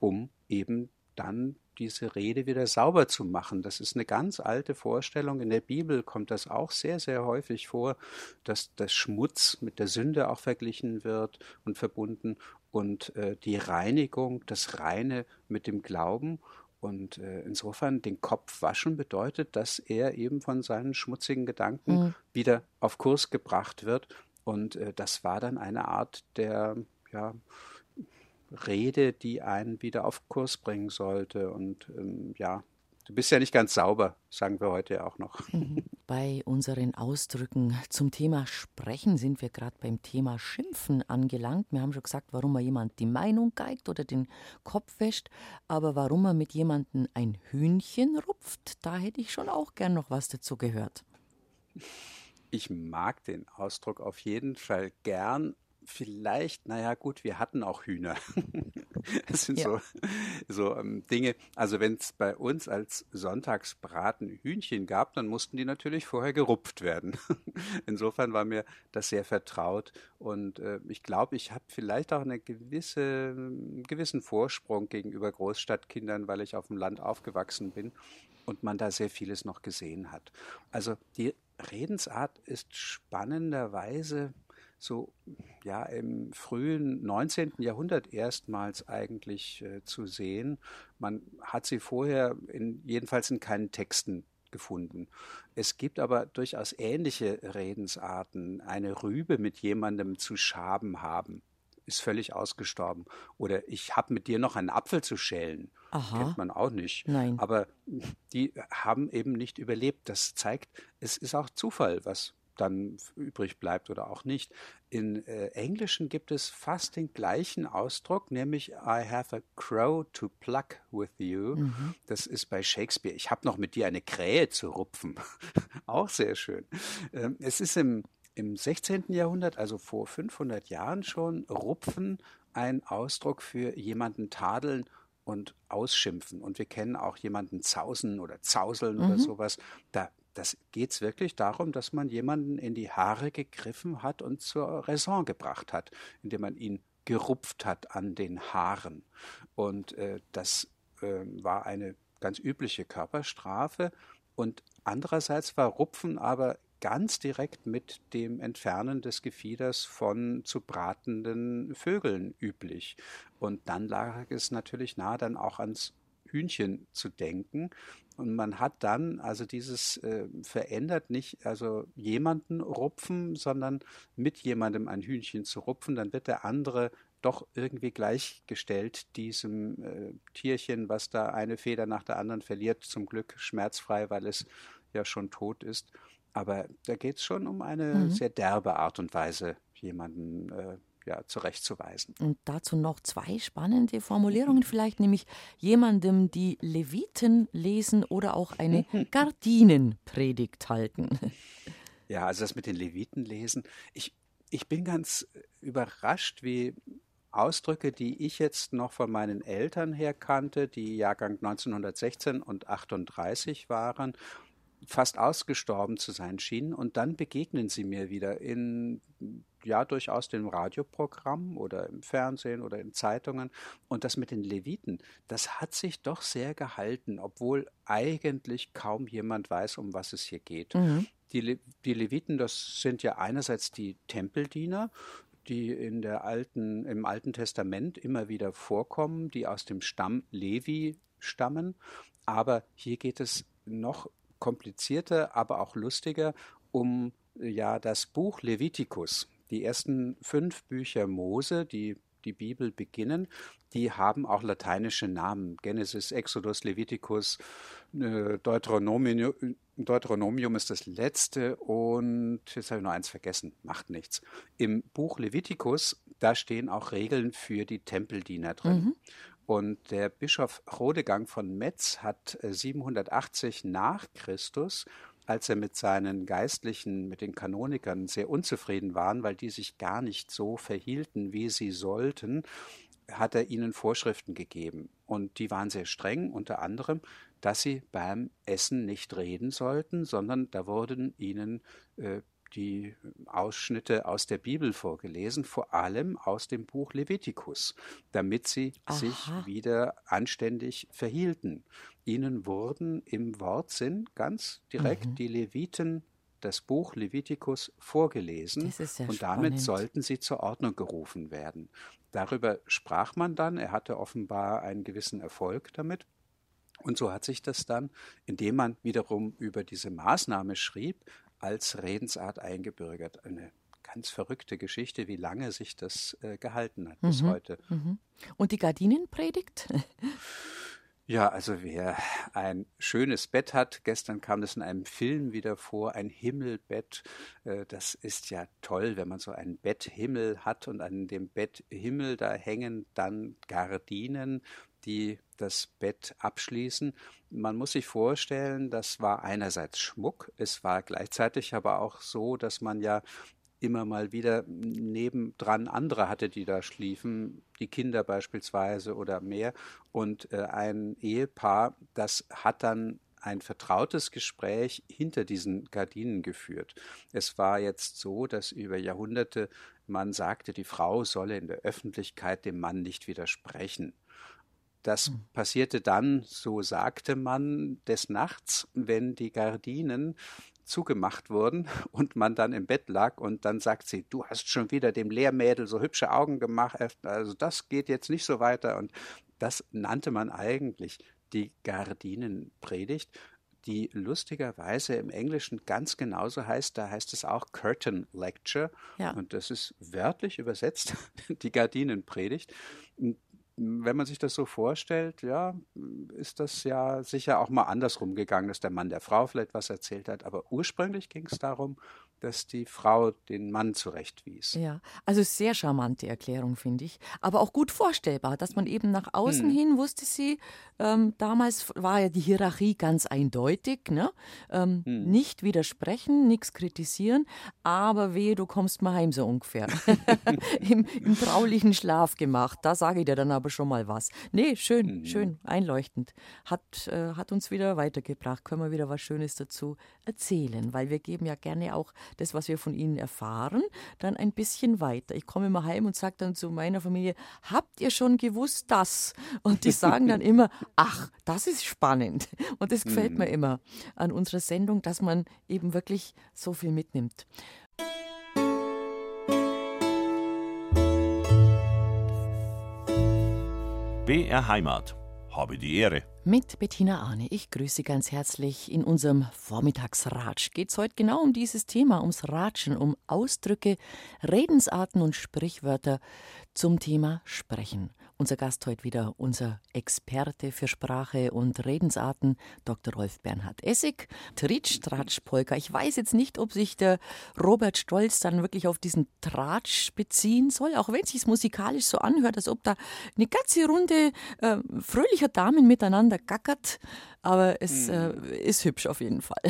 um eben dann diese Rede wieder sauber zu machen. Das ist eine ganz alte Vorstellung. In der Bibel kommt das auch sehr, sehr häufig vor, dass der Schmutz mit der Sünde auch verglichen wird und verbunden und äh, die Reinigung, das Reine mit dem Glauben. Und äh, insofern den Kopf waschen bedeutet, dass er eben von seinen schmutzigen Gedanken mhm. wieder auf Kurs gebracht wird. Und äh, das war dann eine Art der, ja, Rede, die einen wieder auf Kurs bringen sollte. Und ähm, ja, du bist ja nicht ganz sauber, sagen wir heute ja auch noch. Bei unseren Ausdrücken zum Thema Sprechen sind wir gerade beim Thema Schimpfen angelangt. Wir haben schon gesagt, warum man jemand die Meinung geigt oder den Kopf wäscht, aber warum man mit jemandem ein Hühnchen rupft, da hätte ich schon auch gern noch was dazu gehört. Ich mag den Ausdruck auf jeden Fall gern, vielleicht, naja gut, wir hatten auch Hühner. das sind ja. so, so ähm, Dinge. Also wenn es bei uns als Sonntagsbraten Hühnchen gab, dann mussten die natürlich vorher gerupft werden. Insofern war mir das sehr vertraut. Und äh, ich glaube, ich habe vielleicht auch einen gewisse, einen gewissen Vorsprung gegenüber Großstadtkindern, weil ich auf dem Land aufgewachsen bin und man da sehr vieles noch gesehen hat. Also die Redensart ist spannenderweise so ja im frühen 19. Jahrhundert erstmals eigentlich äh, zu sehen. Man hat sie vorher in, jedenfalls in keinen Texten gefunden. Es gibt aber durchaus ähnliche Redensarten. Eine Rübe mit jemandem zu schaben haben ist völlig ausgestorben. Oder ich habe mit dir noch einen Apfel zu schälen. Aha. Kennt man auch nicht. Nein. Aber die haben eben nicht überlebt. Das zeigt, es ist auch Zufall, was dann übrig bleibt oder auch nicht. In äh, Englischen gibt es fast den gleichen Ausdruck, nämlich I have a crow to pluck with you. Mhm. Das ist bei Shakespeare. Ich habe noch mit dir eine Krähe zu rupfen. auch sehr schön. Ähm, es ist im, im 16. Jahrhundert, also vor 500 Jahren schon, Rupfen ein Ausdruck für jemanden tadeln und ausschimpfen. Und wir kennen auch jemanden zausen oder zauseln mhm. oder sowas. Da das geht es wirklich darum, dass man jemanden in die Haare gegriffen hat und zur Raison gebracht hat, indem man ihn gerupft hat an den Haaren. Und äh, das äh, war eine ganz übliche Körperstrafe. Und andererseits war Rupfen aber ganz direkt mit dem Entfernen des Gefieders von zu bratenden Vögeln üblich. Und dann lag es natürlich nahe, dann auch ans Hühnchen zu denken. Und man hat dann also dieses äh, verändert nicht, also jemanden rupfen, sondern mit jemandem ein Hühnchen zu rupfen, dann wird der andere doch irgendwie gleichgestellt diesem äh, Tierchen, was da eine Feder nach der anderen verliert, zum Glück schmerzfrei, weil es ja schon tot ist. Aber da geht es schon um eine mhm. sehr derbe Art und Weise, jemanden äh, ja, zurechtzuweisen. Und dazu noch zwei spannende Formulierungen, vielleicht nämlich jemandem die Leviten lesen oder auch eine Gardinenpredigt halten. Ja, also das mit den Leviten lesen. Ich, ich bin ganz überrascht, wie Ausdrücke, die ich jetzt noch von meinen Eltern her kannte, die Jahrgang 1916 und 38 waren, fast ausgestorben zu sein schienen. Und dann begegnen sie mir wieder in ja durchaus dem Radioprogramm oder im Fernsehen oder in Zeitungen. Und das mit den Leviten, das hat sich doch sehr gehalten, obwohl eigentlich kaum jemand weiß, um was es hier geht. Mhm. Die, Le die Leviten, das sind ja einerseits die Tempeldiener, die in der alten, im Alten Testament immer wieder vorkommen, die aus dem Stamm Levi stammen. Aber hier geht es noch komplizierter, aber auch lustiger um ja das Buch Levitikus. Die ersten fünf Bücher Mose, die die Bibel beginnen, die haben auch lateinische Namen. Genesis, Exodus, Leviticus, äh, Deuteronomium, Deuteronomium ist das letzte und jetzt habe ich noch eins vergessen, macht nichts. Im Buch Leviticus, da stehen auch Regeln für die Tempeldiener drin. Mhm. Und der Bischof Rodegang von Metz hat 780 äh, nach Christus als er mit seinen Geistlichen, mit den Kanonikern sehr unzufrieden waren, weil die sich gar nicht so verhielten, wie sie sollten, hat er ihnen Vorschriften gegeben. Und die waren sehr streng, unter anderem, dass sie beim Essen nicht reden sollten, sondern da wurden ihnen äh, die Ausschnitte aus der Bibel vorgelesen, vor allem aus dem Buch Levitikus, damit sie Aha. sich wieder anständig verhielten. Ihnen wurden im Wortsinn ganz direkt mhm. die Leviten das Buch Levitikus vorgelesen ja und damit sollten sie zur Ordnung gerufen werden. Darüber sprach man dann, er hatte offenbar einen gewissen Erfolg damit. Und so hat sich das dann, indem man wiederum über diese Maßnahme schrieb, als Redensart eingebürgert. Eine ganz verrückte Geschichte, wie lange sich das äh, gehalten hat mhm. bis heute. Mhm. Und die Gardinenpredigt? Ja, also wer ein schönes Bett hat, gestern kam das in einem Film wieder vor, ein Himmelbett, äh, das ist ja toll, wenn man so einen Betthimmel hat und an dem Betthimmel da hängen dann Gardinen, die das Bett abschließen. Man muss sich vorstellen, das war einerseits Schmuck, es war gleichzeitig aber auch so, dass man ja immer mal wieder nebendran andere hatte, die da schliefen, die Kinder beispielsweise oder mehr. Und äh, ein Ehepaar, das hat dann ein vertrautes Gespräch hinter diesen Gardinen geführt. Es war jetzt so, dass über Jahrhunderte man sagte, die Frau solle in der Öffentlichkeit dem Mann nicht widersprechen. Das hm. passierte dann, so sagte man, des Nachts, wenn die Gardinen zugemacht wurden und man dann im Bett lag und dann sagt sie, du hast schon wieder dem Lehrmädel so hübsche Augen gemacht, also das geht jetzt nicht so weiter und das nannte man eigentlich die Gardinenpredigt, die lustigerweise im Englischen ganz genauso heißt, da heißt es auch Curtain Lecture ja. und das ist wörtlich übersetzt die Gardinenpredigt wenn man sich das so vorstellt, ja, ist das ja sicher auch mal andersrum gegangen, dass der Mann der Frau vielleicht was erzählt hat. Aber ursprünglich ging es darum, dass die Frau den Mann zurechtwies. Ja, also sehr charmante Erklärung, finde ich. Aber auch gut vorstellbar, dass man eben nach außen hm. hin wusste sie, ähm, damals war ja die Hierarchie ganz eindeutig, ne? Ähm, hm. Nicht widersprechen, nichts kritisieren, aber wehe, du kommst mal heim so ungefähr. Im, Im, traulichen Schlaf gemacht. Da sage ich dir dann aber schon mal was. Nee, schön, hm. schön, einleuchtend. Hat, äh, hat uns wieder weitergebracht. Können wir wieder was Schönes dazu erzählen, weil wir geben ja gerne auch das, was wir von ihnen erfahren, dann ein bisschen weiter. Ich komme immer heim und sage dann zu meiner Familie, habt ihr schon gewusst das? Und die sagen dann immer, ach, das ist spannend. Und das gefällt mhm. mir immer an unserer Sendung, dass man eben wirklich so viel mitnimmt. BR Heimat. Habe die Ehre. Mit Bettina Arne. Ich grüße ganz herzlich. In unserem Vormittagsratsch geht es heute genau um dieses Thema, ums Ratschen, um Ausdrücke, Redensarten und Sprichwörter zum Thema Sprechen. Unser Gast heute wieder, unser Experte für Sprache und Redensarten, Dr. Rolf Bernhard Essig, Tritsch, Tratsch, Polka. Ich weiß jetzt nicht, ob sich der Robert Stolz dann wirklich auf diesen Tratsch beziehen soll, auch wenn es sich musikalisch so anhört, als ob da eine ganze Runde äh, fröhlicher Damen miteinander gackert. Aber es hm. äh, ist hübsch auf jeden Fall.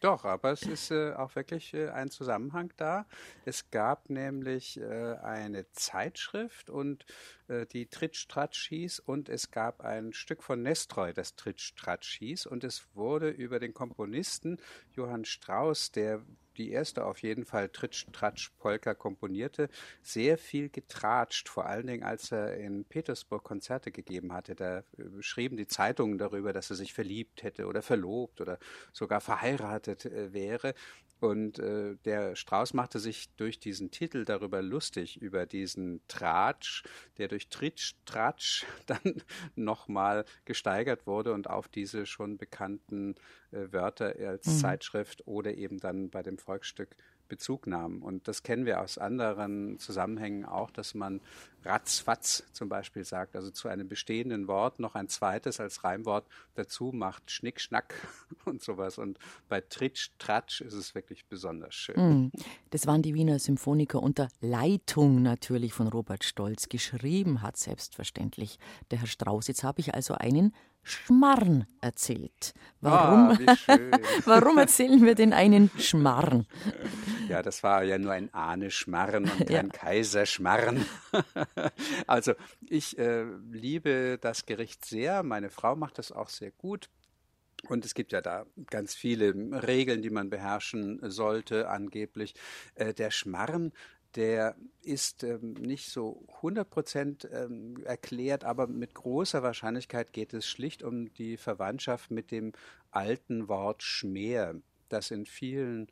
Doch, aber es ist äh, auch wirklich äh, ein Zusammenhang da. Es gab nämlich äh, eine Zeitschrift und äh, die Tritsch Tratsch hieß und es gab ein Stück von Nestroy, das Tritsch Tratsch hieß und es wurde über den Komponisten Johann Strauss, der die erste auf jeden Fall Tritsch Tratsch Polka komponierte, sehr viel getratscht, vor allen Dingen als er in Petersburg Konzerte gegeben hatte. Da äh, schrieben die Zeitungen darüber, dass er sich verliebt hätte oder verlobt oder sogar verheiratet äh, wäre. Und äh, der Strauß machte sich durch diesen Titel darüber lustig, über diesen Tratsch, der durch Tritsch, Tratsch dann nochmal gesteigert wurde und auf diese schon bekannten äh, Wörter als mhm. Zeitschrift oder eben dann bei dem Volksstück Bezug nahm. Und das kennen wir aus anderen Zusammenhängen auch, dass man ratzfatz zum Beispiel sagt, also zu einem bestehenden Wort noch ein zweites als Reimwort dazu macht, Schnick, Schnack und sowas. Und bei Tritsch, Tratsch ist es wirklich besonders schön. Mm, das waren die Wiener Symphoniker unter Leitung natürlich von Robert Stolz. Geschrieben hat selbstverständlich der Herr Strauß. Jetzt habe ich also einen Schmarrn erzählt. Warum, ah, warum erzählen wir denn einen Schmarrn? Ja, das war ja nur ein Ahne-Schmarren und kein ja. Kaiserschmarren. also ich äh, liebe das Gericht sehr. Meine Frau macht das auch sehr gut. Und es gibt ja da ganz viele Regeln, die man beherrschen sollte, angeblich. Äh, der Schmarren, der ist ähm, nicht so 100 Prozent ähm, erklärt, aber mit großer Wahrscheinlichkeit geht es schlicht um die Verwandtschaft mit dem alten Wort Schmäher, das in vielen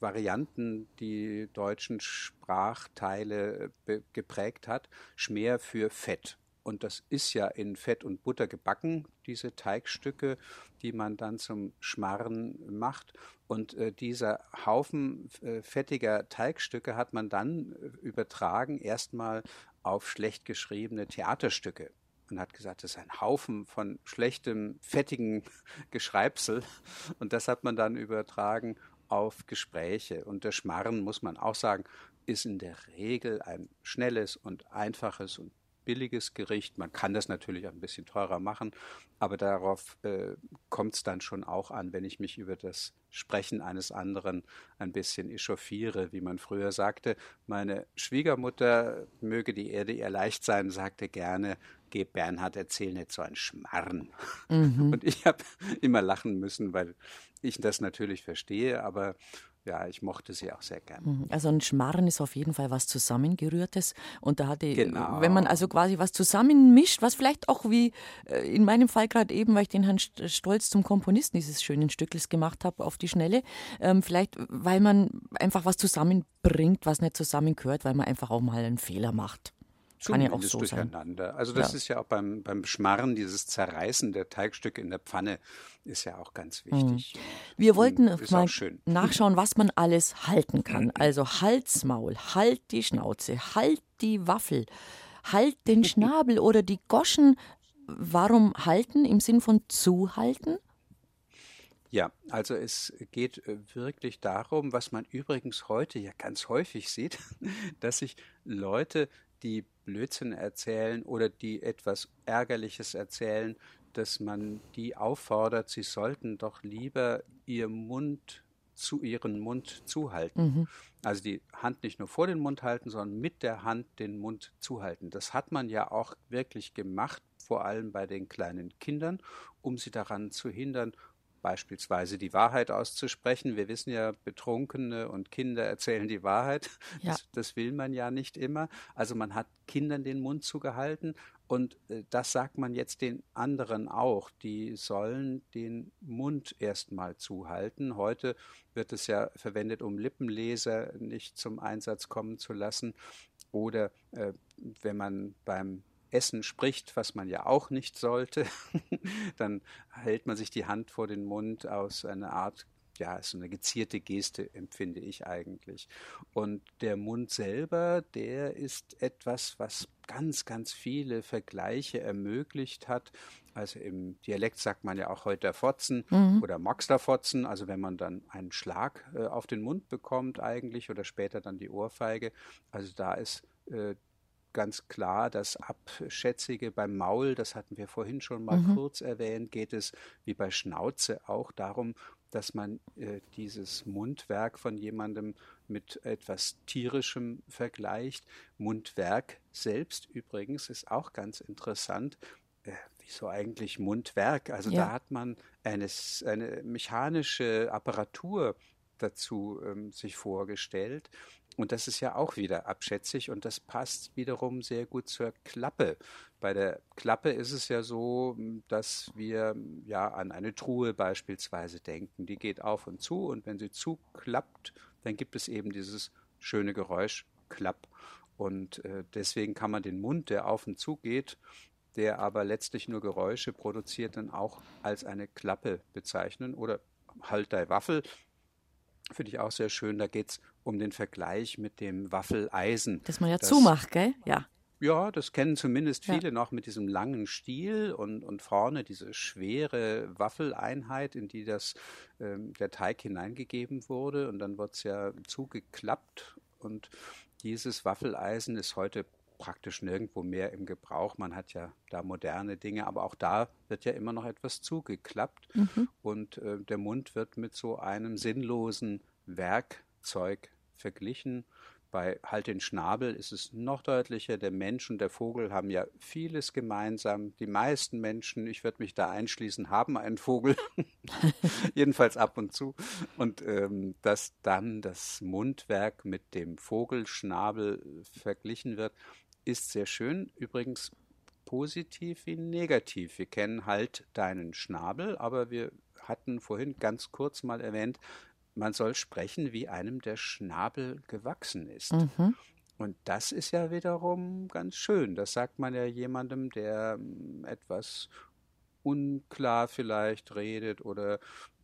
Varianten die deutschen Sprachteile äh, geprägt hat. Schmäher für Fett. Und das ist ja in Fett und Butter gebacken, diese Teigstücke, die man dann zum Schmarren macht. Und äh, dieser Haufen äh, fettiger Teigstücke hat man dann äh, übertragen erstmal auf schlecht geschriebene Theaterstücke und hat gesagt, das ist ein Haufen von schlechtem, fettigen Geschreibsel. Und das hat man dann übertragen auf Gespräche. Und der Schmarren, muss man auch sagen, ist in der Regel ein schnelles und einfaches und billiges Gericht. Man kann das natürlich auch ein bisschen teurer machen, aber darauf äh, kommt es dann schon auch an, wenn ich mich über das Sprechen eines anderen ein bisschen echauffiere, wie man früher sagte. Meine Schwiegermutter, möge die Erde ihr leicht sein, sagte gerne, geh Bernhard, erzähl nicht so ein Schmarren. Mhm. Und ich habe immer lachen müssen, weil ich das natürlich verstehe, aber ja, ich mochte sie auch sehr gern. Mhm. Also ein Schmarren ist auf jeden Fall was Zusammengerührtes. Und da hatte, genau. wenn man also quasi was zusammenmischt, was vielleicht auch wie äh, in meinem Fall gerade eben, weil ich den Herrn Stolz zum Komponisten dieses schönen Stückels gemacht habe auf die Schnelle, ähm, vielleicht weil man einfach was zusammenbringt, was nicht zusammengehört, weil man einfach auch mal einen Fehler macht. Kann ja auch so durcheinander. Sein. Also das ja. ist ja auch beim, beim Schmarren, dieses Zerreißen der Teigstücke in der Pfanne ist ja auch ganz mhm. wichtig. Wir wollten mal nachschauen, was man alles halten kann. Mhm. Also Halsmaul, halt die Schnauze, halt die Waffel, halt den Schnabel oder die Goschen. Warum halten im Sinn von zuhalten? Ja, also es geht äh, wirklich darum, was man übrigens heute ja ganz häufig sieht, dass sich Leute die Blödsinn erzählen oder die etwas Ärgerliches erzählen, dass man die auffordert, sie sollten doch lieber ihr Mund zu ihren Mund zuhalten. Mhm. Also die Hand nicht nur vor den Mund halten, sondern mit der Hand den Mund zuhalten. Das hat man ja auch wirklich gemacht, vor allem bei den kleinen Kindern, um sie daran zu hindern, beispielsweise die Wahrheit auszusprechen. Wir wissen ja, Betrunkene und Kinder erzählen die Wahrheit. Ja. Das, das, will man ja nicht immer. Also man hat Kindern den Mund zugehalten und äh, das sagt man jetzt den anderen auch. Die sollen den Mund erstmal zuhalten. Heute wird es ja verwendet, um Lippenleser nicht zum Einsatz kommen zu lassen. Oder äh, wenn man beim Essen spricht, was man ja auch nicht sollte, dann hält man sich die Hand vor den Mund aus einer Art ja, so eine gezierte Geste empfinde ich eigentlich. Und der Mund selber, der ist etwas, was ganz, ganz viele Vergleiche ermöglicht hat. Also im Dialekt sagt man ja auch heute Fotzen mhm. oder Fotzen. Also wenn man dann einen Schlag äh, auf den Mund bekommt eigentlich oder später dann die Ohrfeige. Also da ist äh, ganz klar das Abschätzige beim Maul, das hatten wir vorhin schon mal mhm. kurz erwähnt, geht es wie bei Schnauze auch darum, dass man äh, dieses Mundwerk von jemandem mit etwas Tierischem vergleicht. Mundwerk selbst übrigens ist auch ganz interessant. Äh, wieso eigentlich Mundwerk? Also ja. da hat man eine, eine mechanische Apparatur dazu ähm, sich vorgestellt. Und das ist ja auch wieder abschätzig und das passt wiederum sehr gut zur Klappe. Bei der Klappe ist es ja so, dass wir ja an eine Truhe beispielsweise denken. Die geht auf und zu und wenn sie zuklappt, dann gibt es eben dieses schöne Geräusch Klapp. Und äh, deswegen kann man den Mund, der auf und zu geht, der aber letztlich nur Geräusche produziert, dann auch als eine Klappe bezeichnen. Oder halt der Waffel, finde ich auch sehr schön. Da geht es um den Vergleich mit dem Waffeleisen. Das man ja das, zumacht, gell? Ja. Ja, das kennen zumindest viele ja. noch mit diesem langen Stiel und, und vorne diese schwere Waffeleinheit, in die das, ähm, der Teig hineingegeben wurde. Und dann wird es ja zugeklappt. Und dieses Waffeleisen ist heute praktisch nirgendwo mehr im Gebrauch. Man hat ja da moderne Dinge, aber auch da wird ja immer noch etwas zugeklappt mhm. und äh, der Mund wird mit so einem sinnlosen Werkzeug verglichen. Bei Halt den Schnabel ist es noch deutlicher. Der Mensch und der Vogel haben ja vieles gemeinsam. Die meisten Menschen, ich würde mich da einschließen, haben einen Vogel. Jedenfalls ab und zu. Und ähm, dass dann das Mundwerk mit dem Vogelschnabel verglichen wird, ist sehr schön. Übrigens positiv wie negativ. Wir kennen halt deinen Schnabel, aber wir hatten vorhin ganz kurz mal erwähnt, man soll sprechen, wie einem der Schnabel gewachsen ist. Mhm. Und das ist ja wiederum ganz schön. Das sagt man ja jemandem, der hm, etwas unklar vielleicht redet oder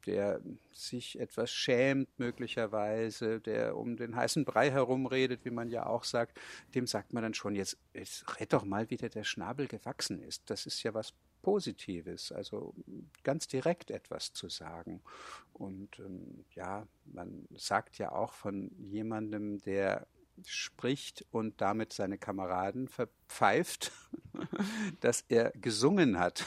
der sich etwas schämt möglicherweise, der um den heißen Brei herumredet, wie man ja auch sagt, dem sagt man dann schon, jetzt, jetzt red doch mal, wie der, der Schnabel gewachsen ist. Das ist ja was Positives, also ganz direkt etwas zu sagen. Und ähm, ja, man sagt ja auch von jemandem, der spricht und damit seine Kameraden verpfeift, dass er gesungen hat.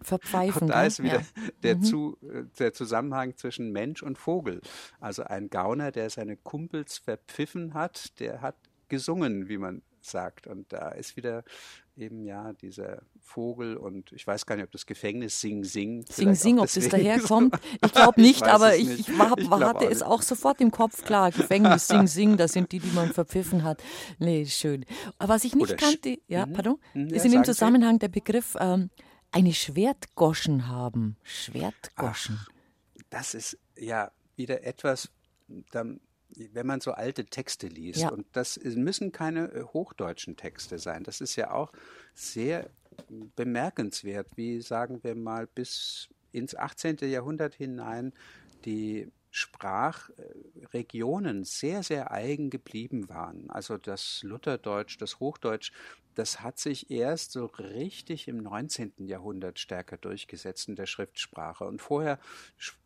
Verpfeifen. Und da ist wieder ja. der, mhm. zu, äh, der Zusammenhang zwischen Mensch und Vogel. Also ein Gauner, der seine Kumpels verpfiffen hat, der hat gesungen, wie man sagt. Und da ist wieder eben ja dieser Vogel und ich weiß gar nicht, ob das Gefängnis Sing Sing. Sing Sing, ob das daherkommt. Ich glaube nicht, ich aber ich, ich, war, ich hatte es auch sofort im Kopf klar. Gefängnis Sing Sing, das sind die, die man verpfiffen hat. Nee, schön. Aber was ich nicht Oder kannte, ja, mhm. pardon, mhm, ist in dem Zusammenhang der Begriff ähm, eine Schwertgoschen haben. Schwertgoschen. Ach, das ist ja wieder etwas, dann wenn man so alte Texte liest, ja. und das müssen keine äh, hochdeutschen Texte sein, das ist ja auch sehr bemerkenswert, wie sagen wir mal bis ins 18. Jahrhundert hinein die Sprachregionen sehr, sehr eigen geblieben waren. Also das Lutherdeutsch, das Hochdeutsch, das hat sich erst so richtig im 19. Jahrhundert stärker durchgesetzt in der Schriftsprache. Und vorher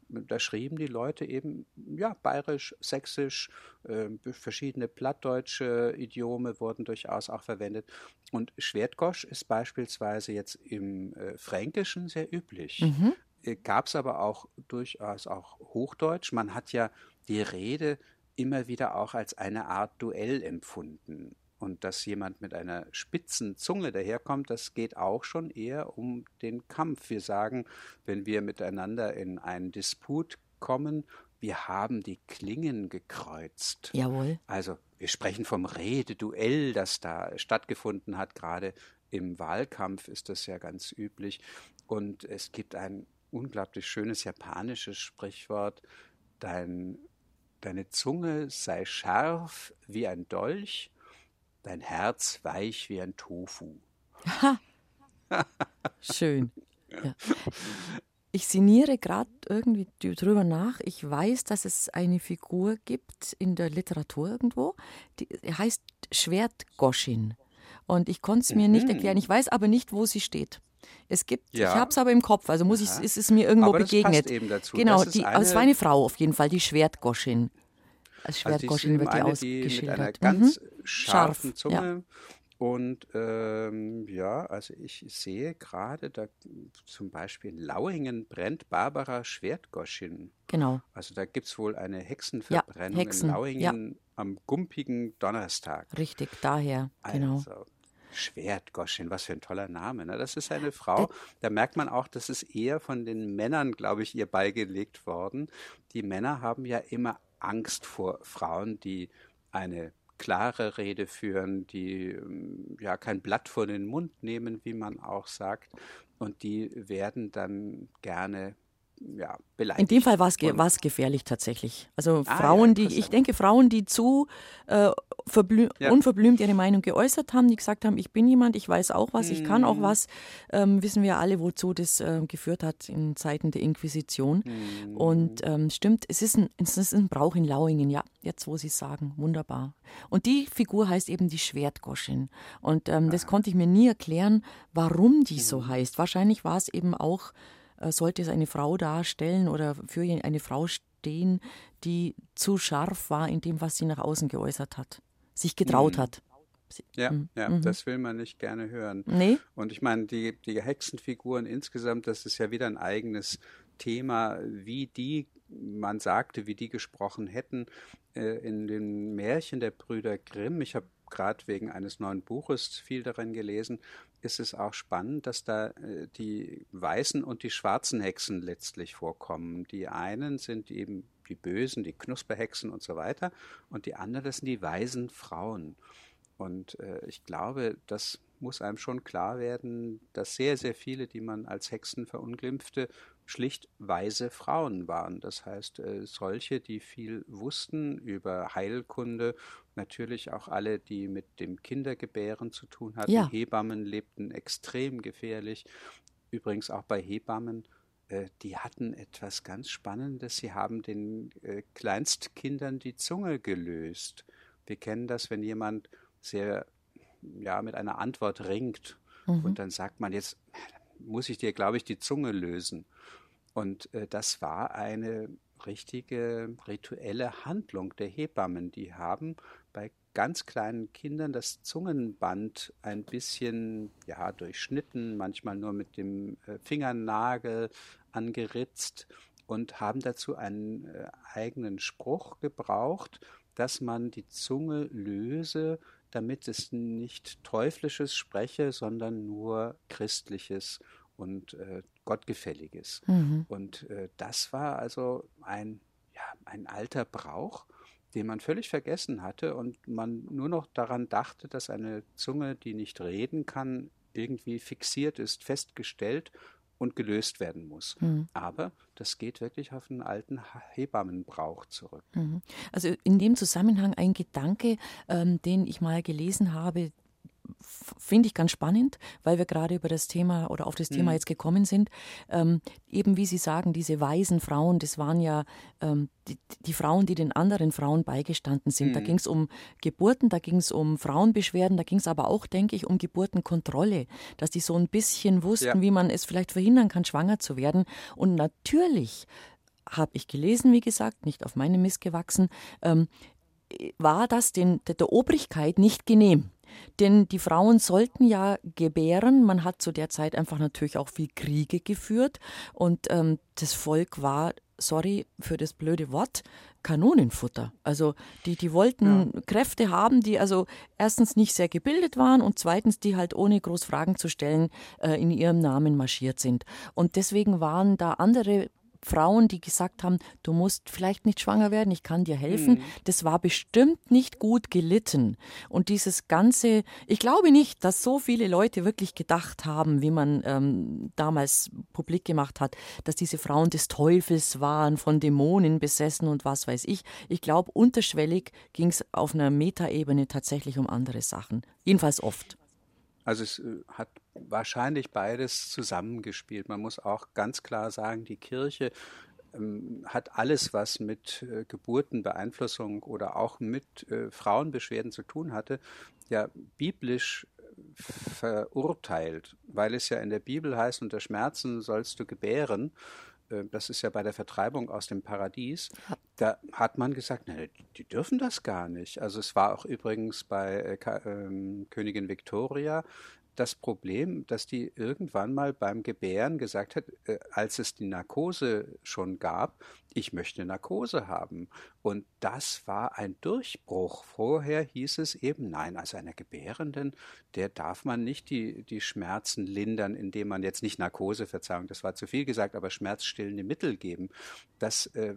da schrieben die Leute eben, ja, bayerisch, sächsisch, äh, verschiedene plattdeutsche Idiome wurden durchaus auch verwendet. Und Schwertgosch ist beispielsweise jetzt im äh, Fränkischen sehr üblich. Mhm. Äh, Gab es aber auch durchaus auch Hochdeutsch. Man hat ja die Rede immer wieder auch als eine Art Duell empfunden. Und dass jemand mit einer spitzen Zunge daherkommt, das geht auch schon eher um den Kampf. Wir sagen, wenn wir miteinander in einen Disput kommen, wir haben die Klingen gekreuzt. Jawohl. Also wir sprechen vom Rededuell, das da stattgefunden hat. Gerade im Wahlkampf ist das ja ganz üblich. Und es gibt ein unglaublich schönes japanisches Sprichwort. Dein, deine Zunge sei scharf wie ein Dolch dein Herz weich wie ein Tofu. Schön. Ja. Ich sinniere gerade irgendwie drüber nach. Ich weiß, dass es eine Figur gibt in der Literatur irgendwo, die heißt Schwertgoschin. Und ich konnte es mir mhm. nicht erklären. Ich weiß aber nicht, wo sie steht. Es gibt, ja. ich habe es aber im Kopf, also muss ja. ich, ist es mir irgendwo aber begegnet. Das eben dazu. Genau, die, eine, es war eine Frau auf jeden Fall, die Schwertgoschin. Als Schwertgoschin also wird die ausgeschildert. Mit einer ganz mhm. scharfen Scharf, Zunge. Ja. Und ähm, ja, also ich sehe gerade, da zum Beispiel in Lauingen brennt Barbara Schwertgoschin. Genau. Also da gibt es wohl eine Hexenverbrennung ja, Hexen, in Lauingen ja. am gumpigen Donnerstag. Richtig, daher, genau. Also, Schwertgoschin, was für ein toller Name. Ne? Das ist eine Frau, da merkt man auch, das ist eher von den Männern, glaube ich, ihr beigelegt worden. Die Männer haben ja immer Angst vor Frauen, die eine klare Rede führen, die ähm, ja kein Blatt vor den Mund nehmen, wie man auch sagt. Und die werden dann gerne ja, beleidigt. In dem Fall war es ge gefährlich tatsächlich. Also ah, Frauen, ja, die, ich denke, Frauen, die zu äh, ja. unverblümt ihre Meinung geäußert haben, die gesagt haben, ich bin jemand, ich weiß auch was, ich kann auch mhm. was, ähm, wissen wir alle, wozu das äh, geführt hat in Zeiten der Inquisition. Mhm. Und ähm, stimmt, es ist, ein, es ist ein Brauch in Lauingen, ja, jetzt wo Sie es sagen, wunderbar. Und die Figur heißt eben die Schwertgoschin. Und ähm, das konnte ich mir nie erklären, warum die so mhm. heißt. Wahrscheinlich war es eben auch sollte es eine Frau darstellen oder für eine Frau stehen, die zu scharf war in dem, was sie nach außen geäußert hat, sich getraut mhm. hat. Ja, mhm. ja, mhm. das will man nicht gerne hören. Nee. Und ich meine, die, die Hexenfiguren insgesamt, das ist ja wieder ein eigenes Thema, wie die, man sagte, wie die gesprochen hätten äh, in den Märchen der Brüder Grimm. Ich habe gerade wegen eines neuen Buches viel darin gelesen, ist es auch spannend, dass da äh, die weißen und die schwarzen Hexen letztlich vorkommen. Die einen sind eben die Bösen, die Knusperhexen und so weiter, und die anderen, das sind die weisen Frauen. Und äh, ich glaube, das muss einem schon klar werden, dass sehr, sehr viele, die man als Hexen verunglimpfte, schlicht weise Frauen waren. Das heißt, äh, solche, die viel wussten über Heilkunde, natürlich auch alle, die mit dem Kindergebären zu tun hatten. Ja. Hebammen lebten extrem gefährlich. Übrigens auch bei Hebammen, äh, die hatten etwas ganz Spannendes. Sie haben den äh, Kleinstkindern die Zunge gelöst. Wir kennen das, wenn jemand sehr ja, mit einer Antwort ringt mhm. und dann sagt man, jetzt muss ich dir, glaube ich, die Zunge lösen. Und äh, das war eine richtige rituelle Handlung der Hebammen. Die haben bei ganz kleinen Kindern das Zungenband ein bisschen ja durchschnitten, manchmal nur mit dem äh, Fingernagel angeritzt und haben dazu einen äh, eigenen Spruch gebraucht, dass man die Zunge löse, damit es nicht teuflisches spreche, sondern nur christliches und äh, gottgefälliges. Mhm. Und äh, das war also ein, ja, ein alter Brauch, den man völlig vergessen hatte und man nur noch daran dachte, dass eine Zunge, die nicht reden kann, irgendwie fixiert ist, festgestellt und gelöst werden muss. Mhm. Aber das geht wirklich auf einen alten Hebammenbrauch zurück. Mhm. Also in dem Zusammenhang ein Gedanke, ähm, den ich mal gelesen habe, finde ich ganz spannend, weil wir gerade über das Thema oder auf das Thema mhm. jetzt gekommen sind. Ähm, eben wie Sie sagen, diese weisen Frauen, das waren ja ähm, die, die, Frauen, die den anderen Frauen beigestanden sind. Mhm. Da ging es um Geburten, da ging es um Frauenbeschwerden, da ging es aber auch, denke ich, um Geburtenkontrolle, dass die so ein bisschen wussten, ja. wie man es vielleicht verhindern kann, schwanger zu werden. Und natürlich habe ich gelesen, wie gesagt, nicht auf meine Mist gewachsen, ähm, war das den, der, der Obrigkeit nicht genehm. Denn die Frauen sollten ja gebären. Man hat zu der Zeit einfach natürlich auch viel Kriege geführt. Und ähm, das Volk war, sorry für das blöde Wort, Kanonenfutter. Also die, die wollten ja. Kräfte haben, die also erstens nicht sehr gebildet waren und zweitens, die halt ohne groß Fragen zu stellen äh, in ihrem Namen marschiert sind. Und deswegen waren da andere Frauen, die gesagt haben, du musst vielleicht nicht schwanger werden, ich kann dir helfen. Mhm. Das war bestimmt nicht gut gelitten. Und dieses ganze, ich glaube nicht, dass so viele Leute wirklich gedacht haben, wie man ähm, damals publik gemacht hat, dass diese Frauen des Teufels waren, von Dämonen besessen und was weiß ich. Ich glaube, unterschwellig ging es auf einer Metaebene tatsächlich um andere Sachen. Jedenfalls oft. Also es äh, hat wahrscheinlich beides zusammengespielt. Man muss auch ganz klar sagen, die Kirche ähm, hat alles, was mit äh, Geburtenbeeinflussung oder auch mit äh, Frauenbeschwerden zu tun hatte, ja biblisch verurteilt, weil es ja in der Bibel heißt, unter Schmerzen sollst du gebären. Das ist ja bei der Vertreibung aus dem Paradies. da hat man gesagt, ne, die dürfen das gar nicht. Also es war auch übrigens bei äh, äh, Königin Victoria das Problem, dass die irgendwann mal beim Gebären gesagt hat, äh, als es die Narkose schon gab, ich möchte Narkose haben. Und das war ein Durchbruch. Vorher hieß es eben, nein, als einer Gebärenden, der darf man nicht die, die Schmerzen lindern, indem man jetzt nicht Narkose, Verzeihung, das war zu viel gesagt, aber schmerzstillende Mittel geben. Das äh,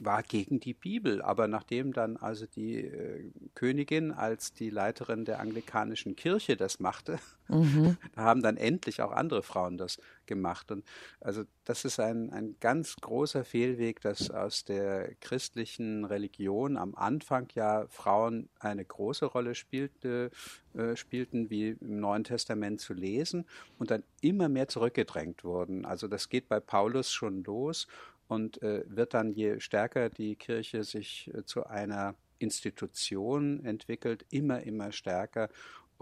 war gegen die Bibel. Aber nachdem dann also die äh, Königin als die Leiterin der anglikanischen Kirche das machte, mhm. da haben dann endlich auch andere Frauen das gemacht. Und also das ist ein, ein ganz großer Fehlweg, dass aus der christlichen Religion am Anfang ja Frauen eine große Rolle spielte, äh, spielten, wie im Neuen Testament zu lesen, und dann immer mehr zurückgedrängt wurden. Also das geht bei Paulus schon los und äh, wird dann, je stärker die Kirche sich äh, zu einer Institution entwickelt, immer, immer stärker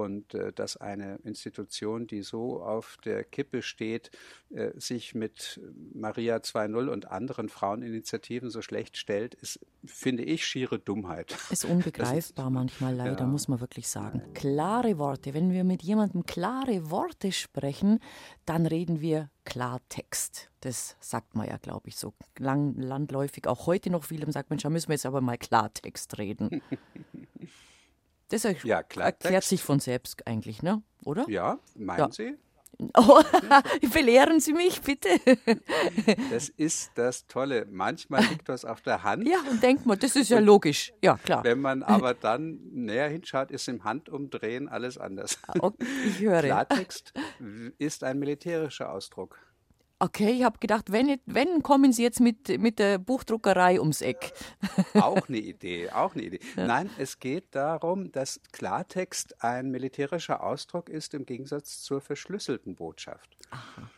und äh, dass eine Institution, die so auf der Kippe steht, äh, sich mit Maria 2.0 und anderen Fraueninitiativen so schlecht stellt, ist, finde ich, schiere Dummheit. Ist unbegreifbar ist, manchmal leider, ja. muss man wirklich sagen. Klare Worte. Wenn wir mit jemandem klare Worte sprechen, dann reden wir Klartext. Das sagt man ja, glaube ich, so lang, landläufig. Auch heute noch vielem sagt, Mensch, da müssen wir jetzt aber mal Klartext reden. Das ja, erklärt sich von selbst eigentlich, ne? oder? Ja, meinen ja. Sie? Oh, belehren Sie mich bitte. Das ist das Tolle. Manchmal liegt das auf der Hand. Ja, und denkt man, das ist ja logisch. Ja, klar. Wenn man aber dann näher hinschaut, ist im Handumdrehen alles anders. Ah, okay, ich höre. Klartext ist ein militärischer Ausdruck. Okay, ich habe gedacht, wenn, wenn kommen Sie jetzt mit, mit der Buchdruckerei ums Eck. Auch eine Idee, auch eine Idee. Ja. Nein, es geht darum, dass Klartext ein militärischer Ausdruck ist im Gegensatz zur verschlüsselten Botschaft. Aha.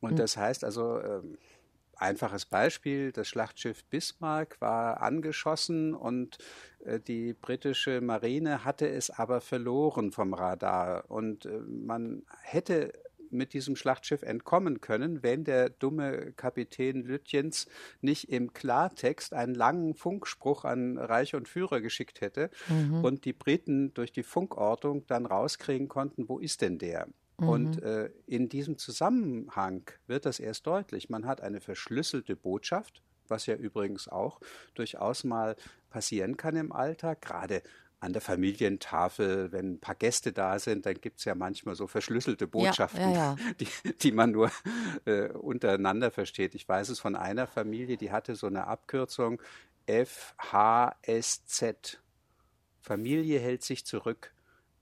Und hm. das heißt also, ähm, einfaches Beispiel, das Schlachtschiff Bismarck war angeschossen und äh, die britische Marine hatte es aber verloren vom Radar. Und äh, man hätte mit diesem Schlachtschiff entkommen können, wenn der dumme Kapitän Lütjens nicht im Klartext einen langen Funkspruch an Reich und Führer geschickt hätte mhm. und die Briten durch die Funkortung dann rauskriegen konnten, wo ist denn der? Mhm. Und äh, in diesem Zusammenhang wird das erst deutlich. Man hat eine verschlüsselte Botschaft, was ja übrigens auch durchaus mal passieren kann im Alltag, gerade an der Familientafel, wenn ein paar Gäste da sind, dann gibt es ja manchmal so verschlüsselte Botschaften, ja, ja, ja. Die, die man nur äh, untereinander versteht. Ich weiß es von einer Familie, die hatte so eine Abkürzung FHSZ. Familie hält sich zurück.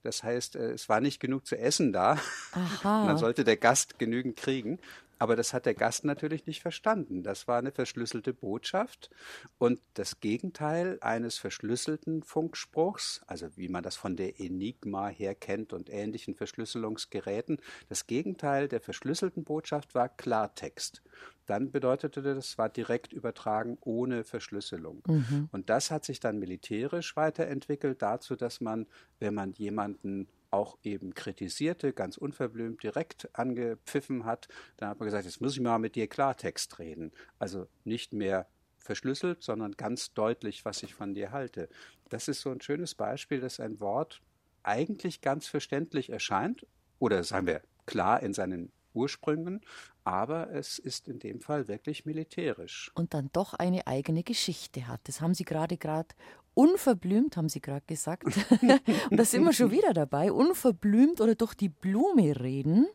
Das heißt, äh, es war nicht genug zu essen da. Aha. dann sollte der Gast genügend kriegen. Aber das hat der Gast natürlich nicht verstanden. Das war eine verschlüsselte Botschaft. Und das Gegenteil eines verschlüsselten Funkspruchs, also wie man das von der Enigma her kennt und ähnlichen Verschlüsselungsgeräten, das Gegenteil der verschlüsselten Botschaft war Klartext. Dann bedeutete das, war direkt übertragen ohne Verschlüsselung. Mhm. Und das hat sich dann militärisch weiterentwickelt dazu, dass man, wenn man jemanden auch eben kritisierte, ganz unverblümt direkt angepfiffen hat. Dann hat man gesagt, jetzt muss ich mal mit dir Klartext reden. Also nicht mehr verschlüsselt, sondern ganz deutlich, was ich von dir halte. Das ist so ein schönes Beispiel, dass ein Wort eigentlich ganz verständlich erscheint oder sagen wir klar in seinen Ursprüngen, aber es ist in dem Fall wirklich militärisch. Und dann doch eine eigene Geschichte hat. Das haben Sie gerade gerade unverblümt, haben Sie gerade gesagt. Und da sind wir schon wieder dabei. Unverblümt oder durch die Blume reden.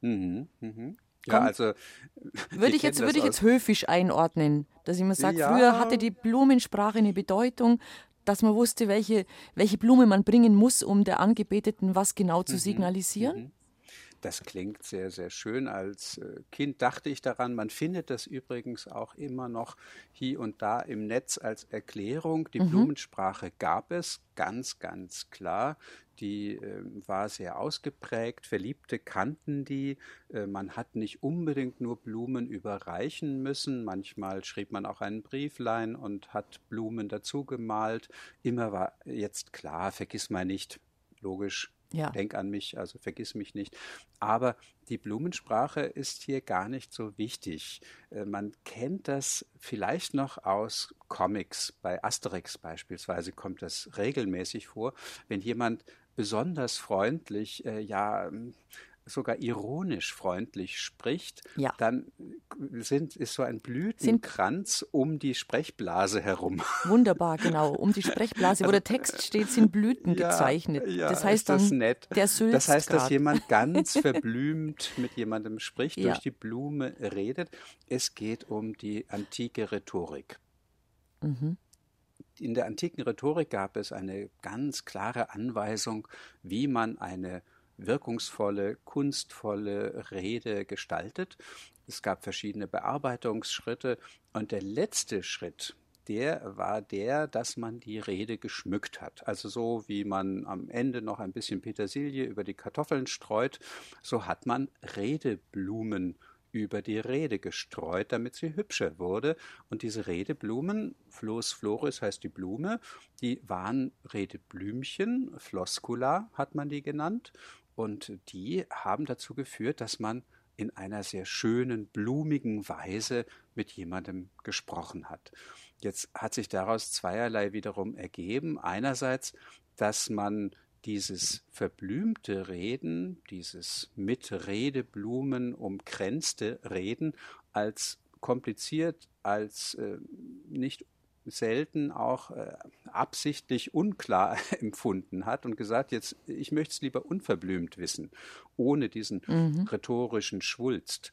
Mhm, mhm. Ja, also würde ich jetzt würde ich jetzt höfisch einordnen, dass ich mir sage, ja. früher hatte die Blumensprache eine Bedeutung, dass man wusste, welche, welche Blume man bringen muss, um der Angebeteten was genau zu mhm, signalisieren. Mhm. Das klingt sehr, sehr schön. Als äh, Kind dachte ich daran. Man findet das übrigens auch immer noch hier und da im Netz als Erklärung. Die mhm. Blumensprache gab es ganz, ganz klar. Die äh, war sehr ausgeprägt. Verliebte kannten die. Äh, man hat nicht unbedingt nur Blumen überreichen müssen. Manchmal schrieb man auch einen Brieflein und hat Blumen dazu gemalt. Immer war jetzt klar, vergiss mal nicht, logisch ja. denk an mich, also vergiss mich nicht. Aber die Blumensprache ist hier gar nicht so wichtig. Äh, man kennt das vielleicht noch aus Comics. Bei Asterix beispielsweise kommt das regelmäßig vor, wenn jemand besonders freundlich, äh, ja, sogar ironisch freundlich spricht, ja. dann sind, ist so ein Blütenkranz sind, um die Sprechblase herum. Wunderbar, genau. Um die Sprechblase, wo der Text steht, sind Blüten ja, gezeichnet. Ja, das heißt das dann, nett. der Das heißt, grad. dass jemand ganz verblümt mit jemandem spricht, durch die Blume redet. Es geht um die antike Rhetorik. Mhm. In der antiken Rhetorik gab es eine ganz klare Anweisung, wie man eine wirkungsvolle, kunstvolle Rede gestaltet. Es gab verschiedene Bearbeitungsschritte und der letzte Schritt, der war der, dass man die Rede geschmückt hat. Also so wie man am Ende noch ein bisschen Petersilie über die Kartoffeln streut, so hat man Redeblumen über die Rede gestreut, damit sie hübscher wurde. Und diese Redeblumen, Flos floris heißt die Blume, die waren Redeblümchen, Floscula hat man die genannt. Und die haben dazu geführt, dass man in einer sehr schönen, blumigen Weise mit jemandem gesprochen hat. Jetzt hat sich daraus zweierlei wiederum ergeben. Einerseits, dass man dieses verblümte Reden, dieses mit Redeblumen umkränzte Reden als kompliziert, als äh, nicht selten auch äh, absichtlich unklar empfunden hat und gesagt, jetzt ich möchte es lieber unverblümt wissen, ohne diesen mhm. rhetorischen Schwulst.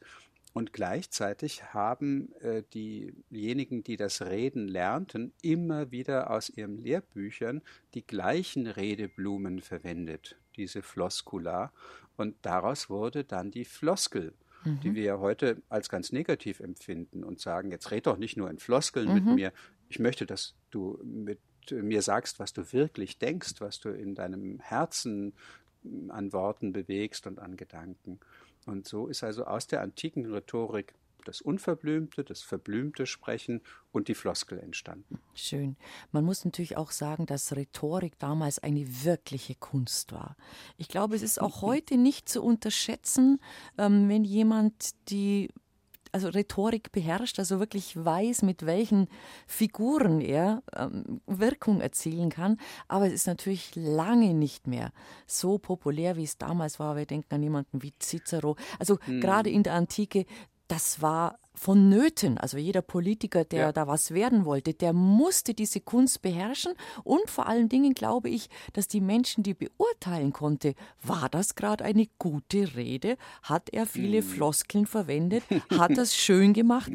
Und gleichzeitig haben äh, diejenigen, die das Reden lernten, immer wieder aus ihren Lehrbüchern die gleichen Redeblumen verwendet, diese Floskula. Und daraus wurde dann die Floskel mhm. die wir ja heute als ganz negativ empfinden und sagen, jetzt red doch nicht nur in Floskeln mhm. mit mir, ich möchte, dass du mit mir sagst, was du wirklich denkst, was du in deinem Herzen an Worten bewegst und an Gedanken. Und so ist also aus der antiken Rhetorik das Unverblümte, das verblümte Sprechen und die Floskel entstanden. Schön. Man muss natürlich auch sagen, dass Rhetorik damals eine wirkliche Kunst war. Ich glaube, es ist auch heute nicht zu unterschätzen, ähm, wenn jemand die also Rhetorik beherrscht, also wirklich weiß, mit welchen Figuren er ähm, Wirkung erzielen kann. Aber es ist natürlich lange nicht mehr so populär, wie es damals war. Wir denken an jemanden wie Cicero. Also hm. gerade in der Antike, das war vonnöten. Also jeder Politiker, der ja. da was werden wollte, der musste diese Kunst beherrschen. Und vor allen Dingen glaube ich, dass die Menschen, die beurteilen konnte, war das gerade eine gute Rede? Hat er viele hm. Floskeln verwendet? Hat das schön gemacht?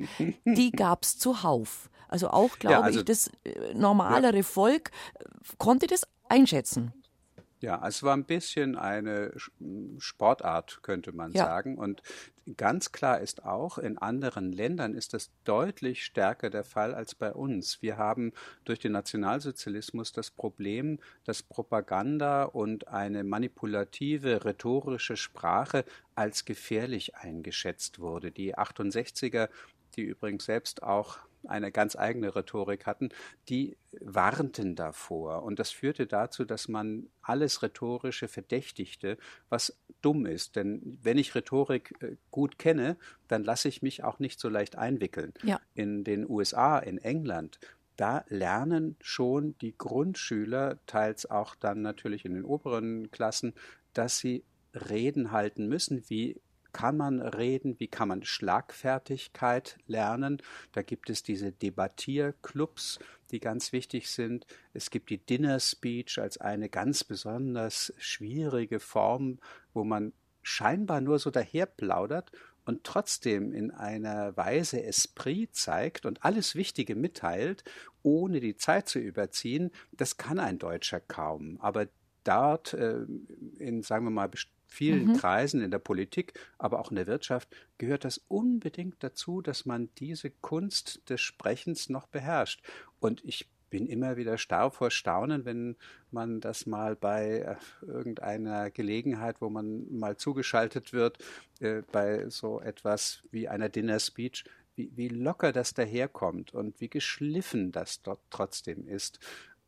Die gab es zuhauf. Also auch, glaube ja, also, ich, das äh, normalere ja. Volk äh, konnte das einschätzen. Ja, es war ein bisschen eine Sportart, könnte man ja. sagen. Und ganz klar ist auch, in anderen Ländern ist das deutlich stärker der Fall als bei uns. Wir haben durch den Nationalsozialismus das Problem, dass Propaganda und eine manipulative rhetorische Sprache als gefährlich eingeschätzt wurde. Die 68er die übrigens selbst auch eine ganz eigene Rhetorik hatten, die warnten davor. Und das führte dazu, dass man alles Rhetorische verdächtigte, was dumm ist. Denn wenn ich Rhetorik äh, gut kenne, dann lasse ich mich auch nicht so leicht einwickeln. Ja. In den USA, in England, da lernen schon die Grundschüler, teils auch dann natürlich in den oberen Klassen, dass sie Reden halten müssen, wie kann man reden, wie kann man Schlagfertigkeit lernen. Da gibt es diese Debattierclubs, die ganz wichtig sind. Es gibt die Dinner Speech als eine ganz besonders schwierige Form, wo man scheinbar nur so daherplaudert und trotzdem in einer Weise Esprit zeigt und alles Wichtige mitteilt, ohne die Zeit zu überziehen, das kann ein Deutscher kaum. Aber dort äh, in, sagen wir mal, vielen mhm. Kreisen in der Politik, aber auch in der Wirtschaft gehört das unbedingt dazu, dass man diese Kunst des Sprechens noch beherrscht. Und ich bin immer wieder starr vor Staunen, wenn man das mal bei äh, irgendeiner Gelegenheit, wo man mal zugeschaltet wird, äh, bei so etwas wie einer Dinner Speech, wie, wie locker das daherkommt und wie geschliffen das dort trotzdem ist.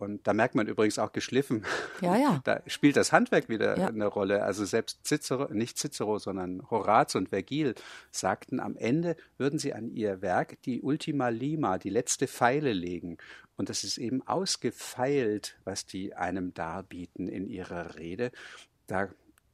Und da merkt man übrigens auch geschliffen. Ja, ja. Da spielt das Handwerk wieder ja. eine Rolle. Also selbst Cicero, nicht Cicero, sondern Horaz und Vergil sagten, am Ende würden sie an ihr Werk die Ultima Lima, die letzte Pfeile legen. Und das ist eben ausgefeilt, was die einem darbieten in ihrer Rede. Da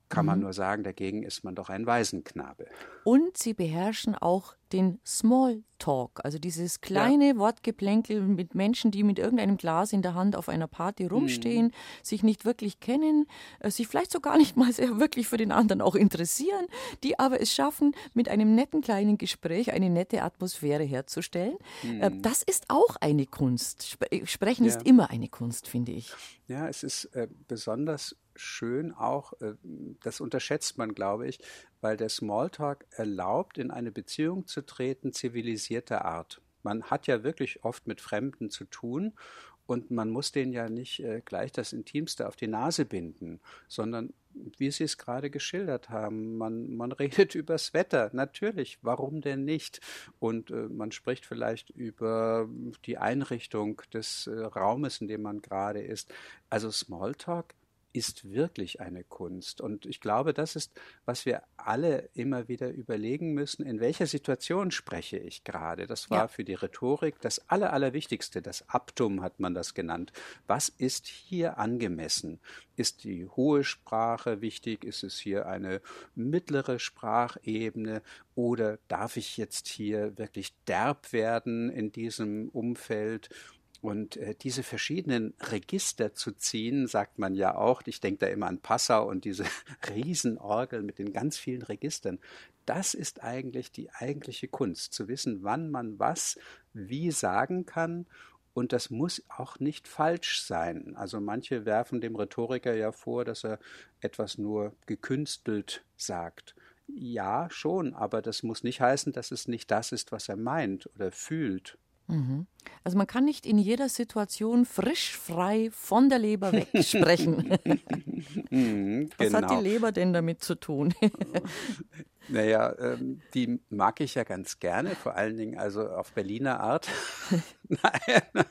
kann man mhm. nur sagen, dagegen ist man doch ein Waisenknabe. Und sie beherrschen auch den Smalltalk, also dieses kleine ja. Wortgeplänkel mit Menschen, die mit irgendeinem Glas in der Hand auf einer Party rumstehen, mhm. sich nicht wirklich kennen, äh, sich vielleicht sogar nicht mal sehr wirklich für den anderen auch interessieren, die aber es schaffen, mit einem netten kleinen Gespräch eine nette Atmosphäre herzustellen. Äh, mhm. Das ist auch eine Kunst. Äh, sprechen ja. ist immer eine Kunst, finde ich. Ja, es ist äh, besonders schön auch, äh, das unterschätzt man, glaube ich, weil der Smalltalk erlaubt, in eine Beziehung zu treten, zivilisierter Art. Man hat ja wirklich oft mit Fremden zu tun und man muss denen ja nicht äh, gleich das Intimste auf die Nase binden, sondern wie Sie es gerade geschildert haben, man, man redet übers Wetter, natürlich, warum denn nicht? Und äh, man spricht vielleicht über die Einrichtung des äh, Raumes, in dem man gerade ist. Also Smalltalk ist wirklich eine Kunst. Und ich glaube, das ist, was wir alle immer wieder überlegen müssen, in welcher Situation spreche ich gerade. Das war ja. für die Rhetorik das Aller, Allerwichtigste. Das Aptum hat man das genannt. Was ist hier angemessen? Ist die hohe Sprache wichtig? Ist es hier eine mittlere Sprachebene? Oder darf ich jetzt hier wirklich derb werden in diesem Umfeld? Und äh, diese verschiedenen Register zu ziehen, sagt man ja auch, ich denke da immer an Passau und diese Riesenorgel mit den ganz vielen Registern, das ist eigentlich die eigentliche Kunst, zu wissen, wann man was wie sagen kann. Und das muss auch nicht falsch sein. Also manche werfen dem Rhetoriker ja vor, dass er etwas nur gekünstelt sagt. Ja, schon, aber das muss nicht heißen, dass es nicht das ist, was er meint oder fühlt. Mhm. Also man kann nicht in jeder Situation frisch, frei von der Leber weg sprechen. mhm, Was hat die genau. Leber denn damit zu tun? naja, ähm, die mag ich ja ganz gerne, vor allen Dingen also auf Berliner Art. Nein.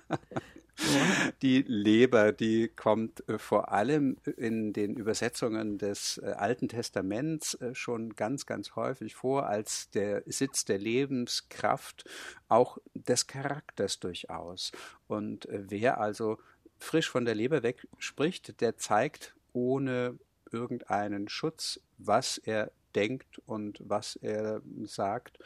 Die Leber, die kommt äh, vor allem in den Übersetzungen des äh, Alten Testaments äh, schon ganz, ganz häufig vor als der Sitz der Lebenskraft, auch des Charakters durchaus. Und wer also frisch von der Leber weg spricht, der zeigt ohne irgendeinen Schutz, was er denkt und was er sagt.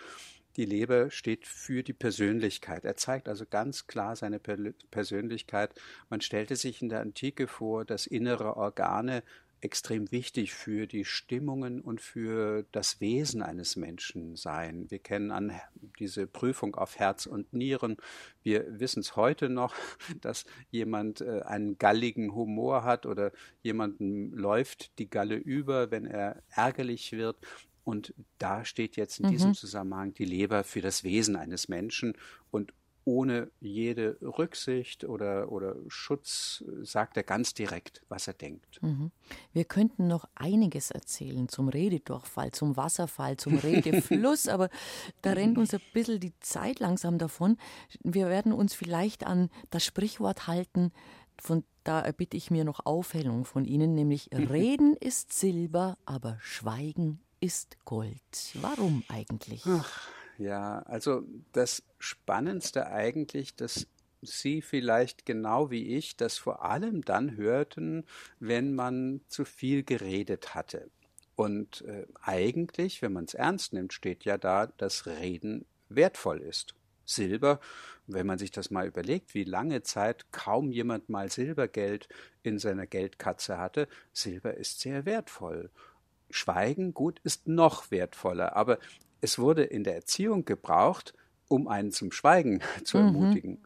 Die Leber steht für die Persönlichkeit. Er zeigt also ganz klar seine Persönlichkeit. Man stellte sich in der Antike vor, dass innere Organe extrem wichtig für die Stimmungen und für das Wesen eines Menschen seien. Wir kennen an diese Prüfung auf Herz und Nieren. Wir wissen es heute noch, dass jemand äh, einen galligen Humor hat oder jemandem läuft die Galle über, wenn er ärgerlich wird. Und da steht jetzt in mhm. diesem Zusammenhang die Leber für das Wesen eines Menschen und ohne jede Rücksicht oder, oder Schutz sagt er ganz direkt, was er denkt. Mhm. Wir könnten noch einiges erzählen zum Rededurchfall, zum Wasserfall, zum Redefluss, aber da rennt uns ein bisschen die Zeit langsam davon. Wir werden uns vielleicht an das Sprichwort halten, von da erbitte ich mir noch Aufhellung von Ihnen, nämlich Reden ist Silber, aber Schweigen ist Gold. Warum eigentlich? Ach, ja, also das Spannendste eigentlich, dass Sie vielleicht genau wie ich das vor allem dann hörten, wenn man zu viel geredet hatte. Und äh, eigentlich, wenn man es ernst nimmt, steht ja da, dass Reden wertvoll ist. Silber, wenn man sich das mal überlegt, wie lange Zeit kaum jemand mal Silbergeld in seiner Geldkatze hatte, Silber ist sehr wertvoll. Schweigen, gut, ist noch wertvoller, aber es wurde in der Erziehung gebraucht, um einen zum Schweigen zu mhm. ermutigen.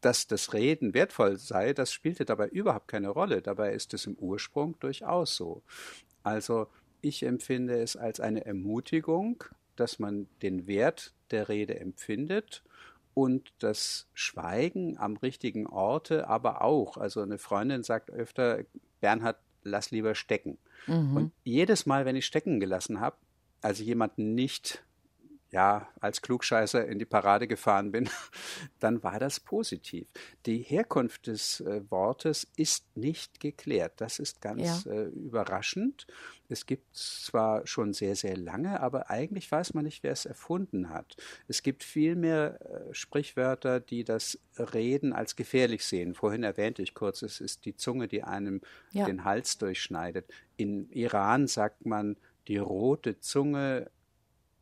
Dass das Reden wertvoll sei, das spielte dabei überhaupt keine Rolle. Dabei ist es im Ursprung durchaus so. Also ich empfinde es als eine Ermutigung, dass man den Wert der Rede empfindet und das Schweigen am richtigen Orte aber auch. Also eine Freundin sagt öfter, Bernhard, lass lieber stecken. Mhm. Und jedes Mal, wenn ich stecken gelassen habe, also jemanden nicht ja, als Klugscheißer in die Parade gefahren bin, dann war das positiv. Die Herkunft des äh, Wortes ist nicht geklärt. Das ist ganz ja. äh, überraschend. Es gibt zwar schon sehr, sehr lange, aber eigentlich weiß man nicht, wer es erfunden hat. Es gibt vielmehr äh, Sprichwörter, die das Reden als gefährlich sehen. Vorhin erwähnte ich kurz, es ist die Zunge, die einem ja. den Hals durchschneidet. In Iran sagt man, die rote Zunge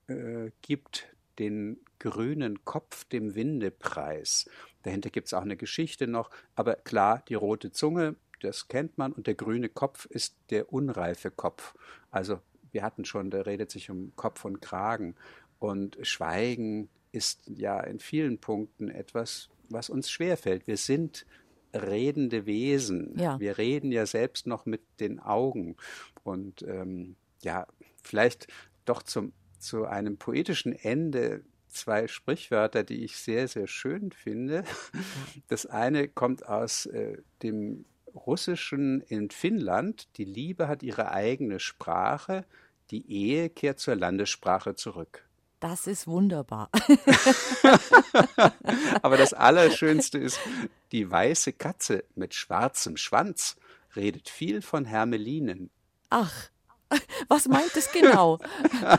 äh, gibt den grünen Kopf dem Winde preis. Dahinter gibt es auch eine Geschichte noch, aber klar, die rote Zunge, das kennt man, und der grüne Kopf ist der unreife Kopf. Also wir hatten schon, da redet sich um Kopf und Kragen. Und Schweigen ist ja in vielen Punkten etwas, was uns schwerfällt. Wir sind redende Wesen. Ja. Wir reden ja selbst noch mit den Augen. Und ähm, ja, vielleicht doch zum, zu einem poetischen Ende zwei Sprichwörter, die ich sehr, sehr schön finde. Das eine kommt aus äh, dem Russischen in Finnland. Die Liebe hat ihre eigene Sprache, die Ehe kehrt zur Landessprache zurück. Das ist wunderbar. Aber das Allerschönste ist, die weiße Katze mit schwarzem Schwanz redet viel von Hermelinen. Ach. Was meint es genau?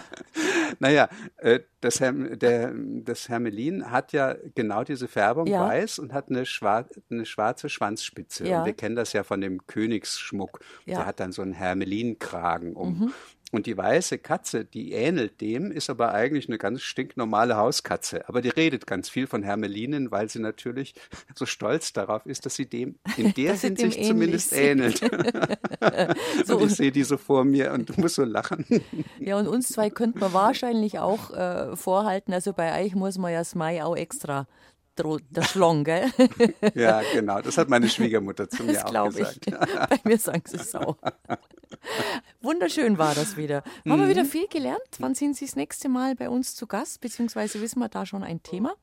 naja, äh, das, Herm, der, das Hermelin hat ja genau diese Färbung ja. weiß und hat eine, schwar eine schwarze Schwanzspitze. Ja. Und wir kennen das ja von dem Königsschmuck. Ja. Der hat dann so einen Hermelinkragen um. Mhm. Und die weiße Katze, die ähnelt dem, ist aber eigentlich eine ganz stinknormale Hauskatze. Aber die redet ganz viel von Hermelinen, weil sie natürlich so stolz darauf ist, dass sie dem in der Hinsicht zumindest ähnelt. so. Und ich sehe die so vor mir und muss so lachen. ja, und uns zwei könnte man wahrscheinlich auch äh, vorhalten. Also bei euch muss man ja Mai auch extra der Schlong, gell? ja, genau. Das hat meine Schwiegermutter zu mir das auch gesagt. Ich. Bei mir sagen sie es auch. Wunderschön war das wieder. Haben mhm. wir wieder viel gelernt? Wann sind Sie das nächste Mal bei uns zu Gast? Beziehungsweise wissen wir da schon ein Thema?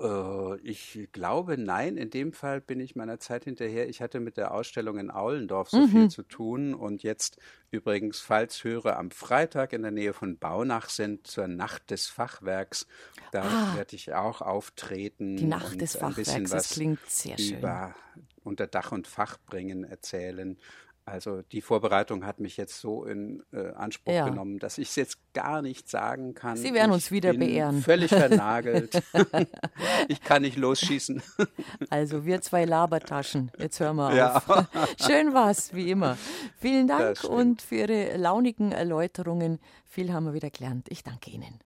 Äh, ich glaube, nein. In dem Fall bin ich meiner Zeit hinterher. Ich hatte mit der Ausstellung in Aulendorf so mhm. viel zu tun. Und jetzt übrigens, falls Hörer am Freitag in der Nähe von Baunach sind, zur Nacht des Fachwerks, da ah, werde ich auch auftreten. Die Nacht des Fachwerks, das klingt sehr schön. Über unter Dach und Fach bringen, erzählen. Also die Vorbereitung hat mich jetzt so in äh, Anspruch ja. genommen, dass ich es jetzt gar nicht sagen kann. Sie werden ich uns wieder beehren. Völlig vernagelt. ich kann nicht losschießen. also wir zwei Labertaschen. Jetzt hören wir ja. auf. Schön war's, wie immer. Vielen Dank und für Ihre launigen Erläuterungen. Viel haben wir wieder gelernt. Ich danke Ihnen.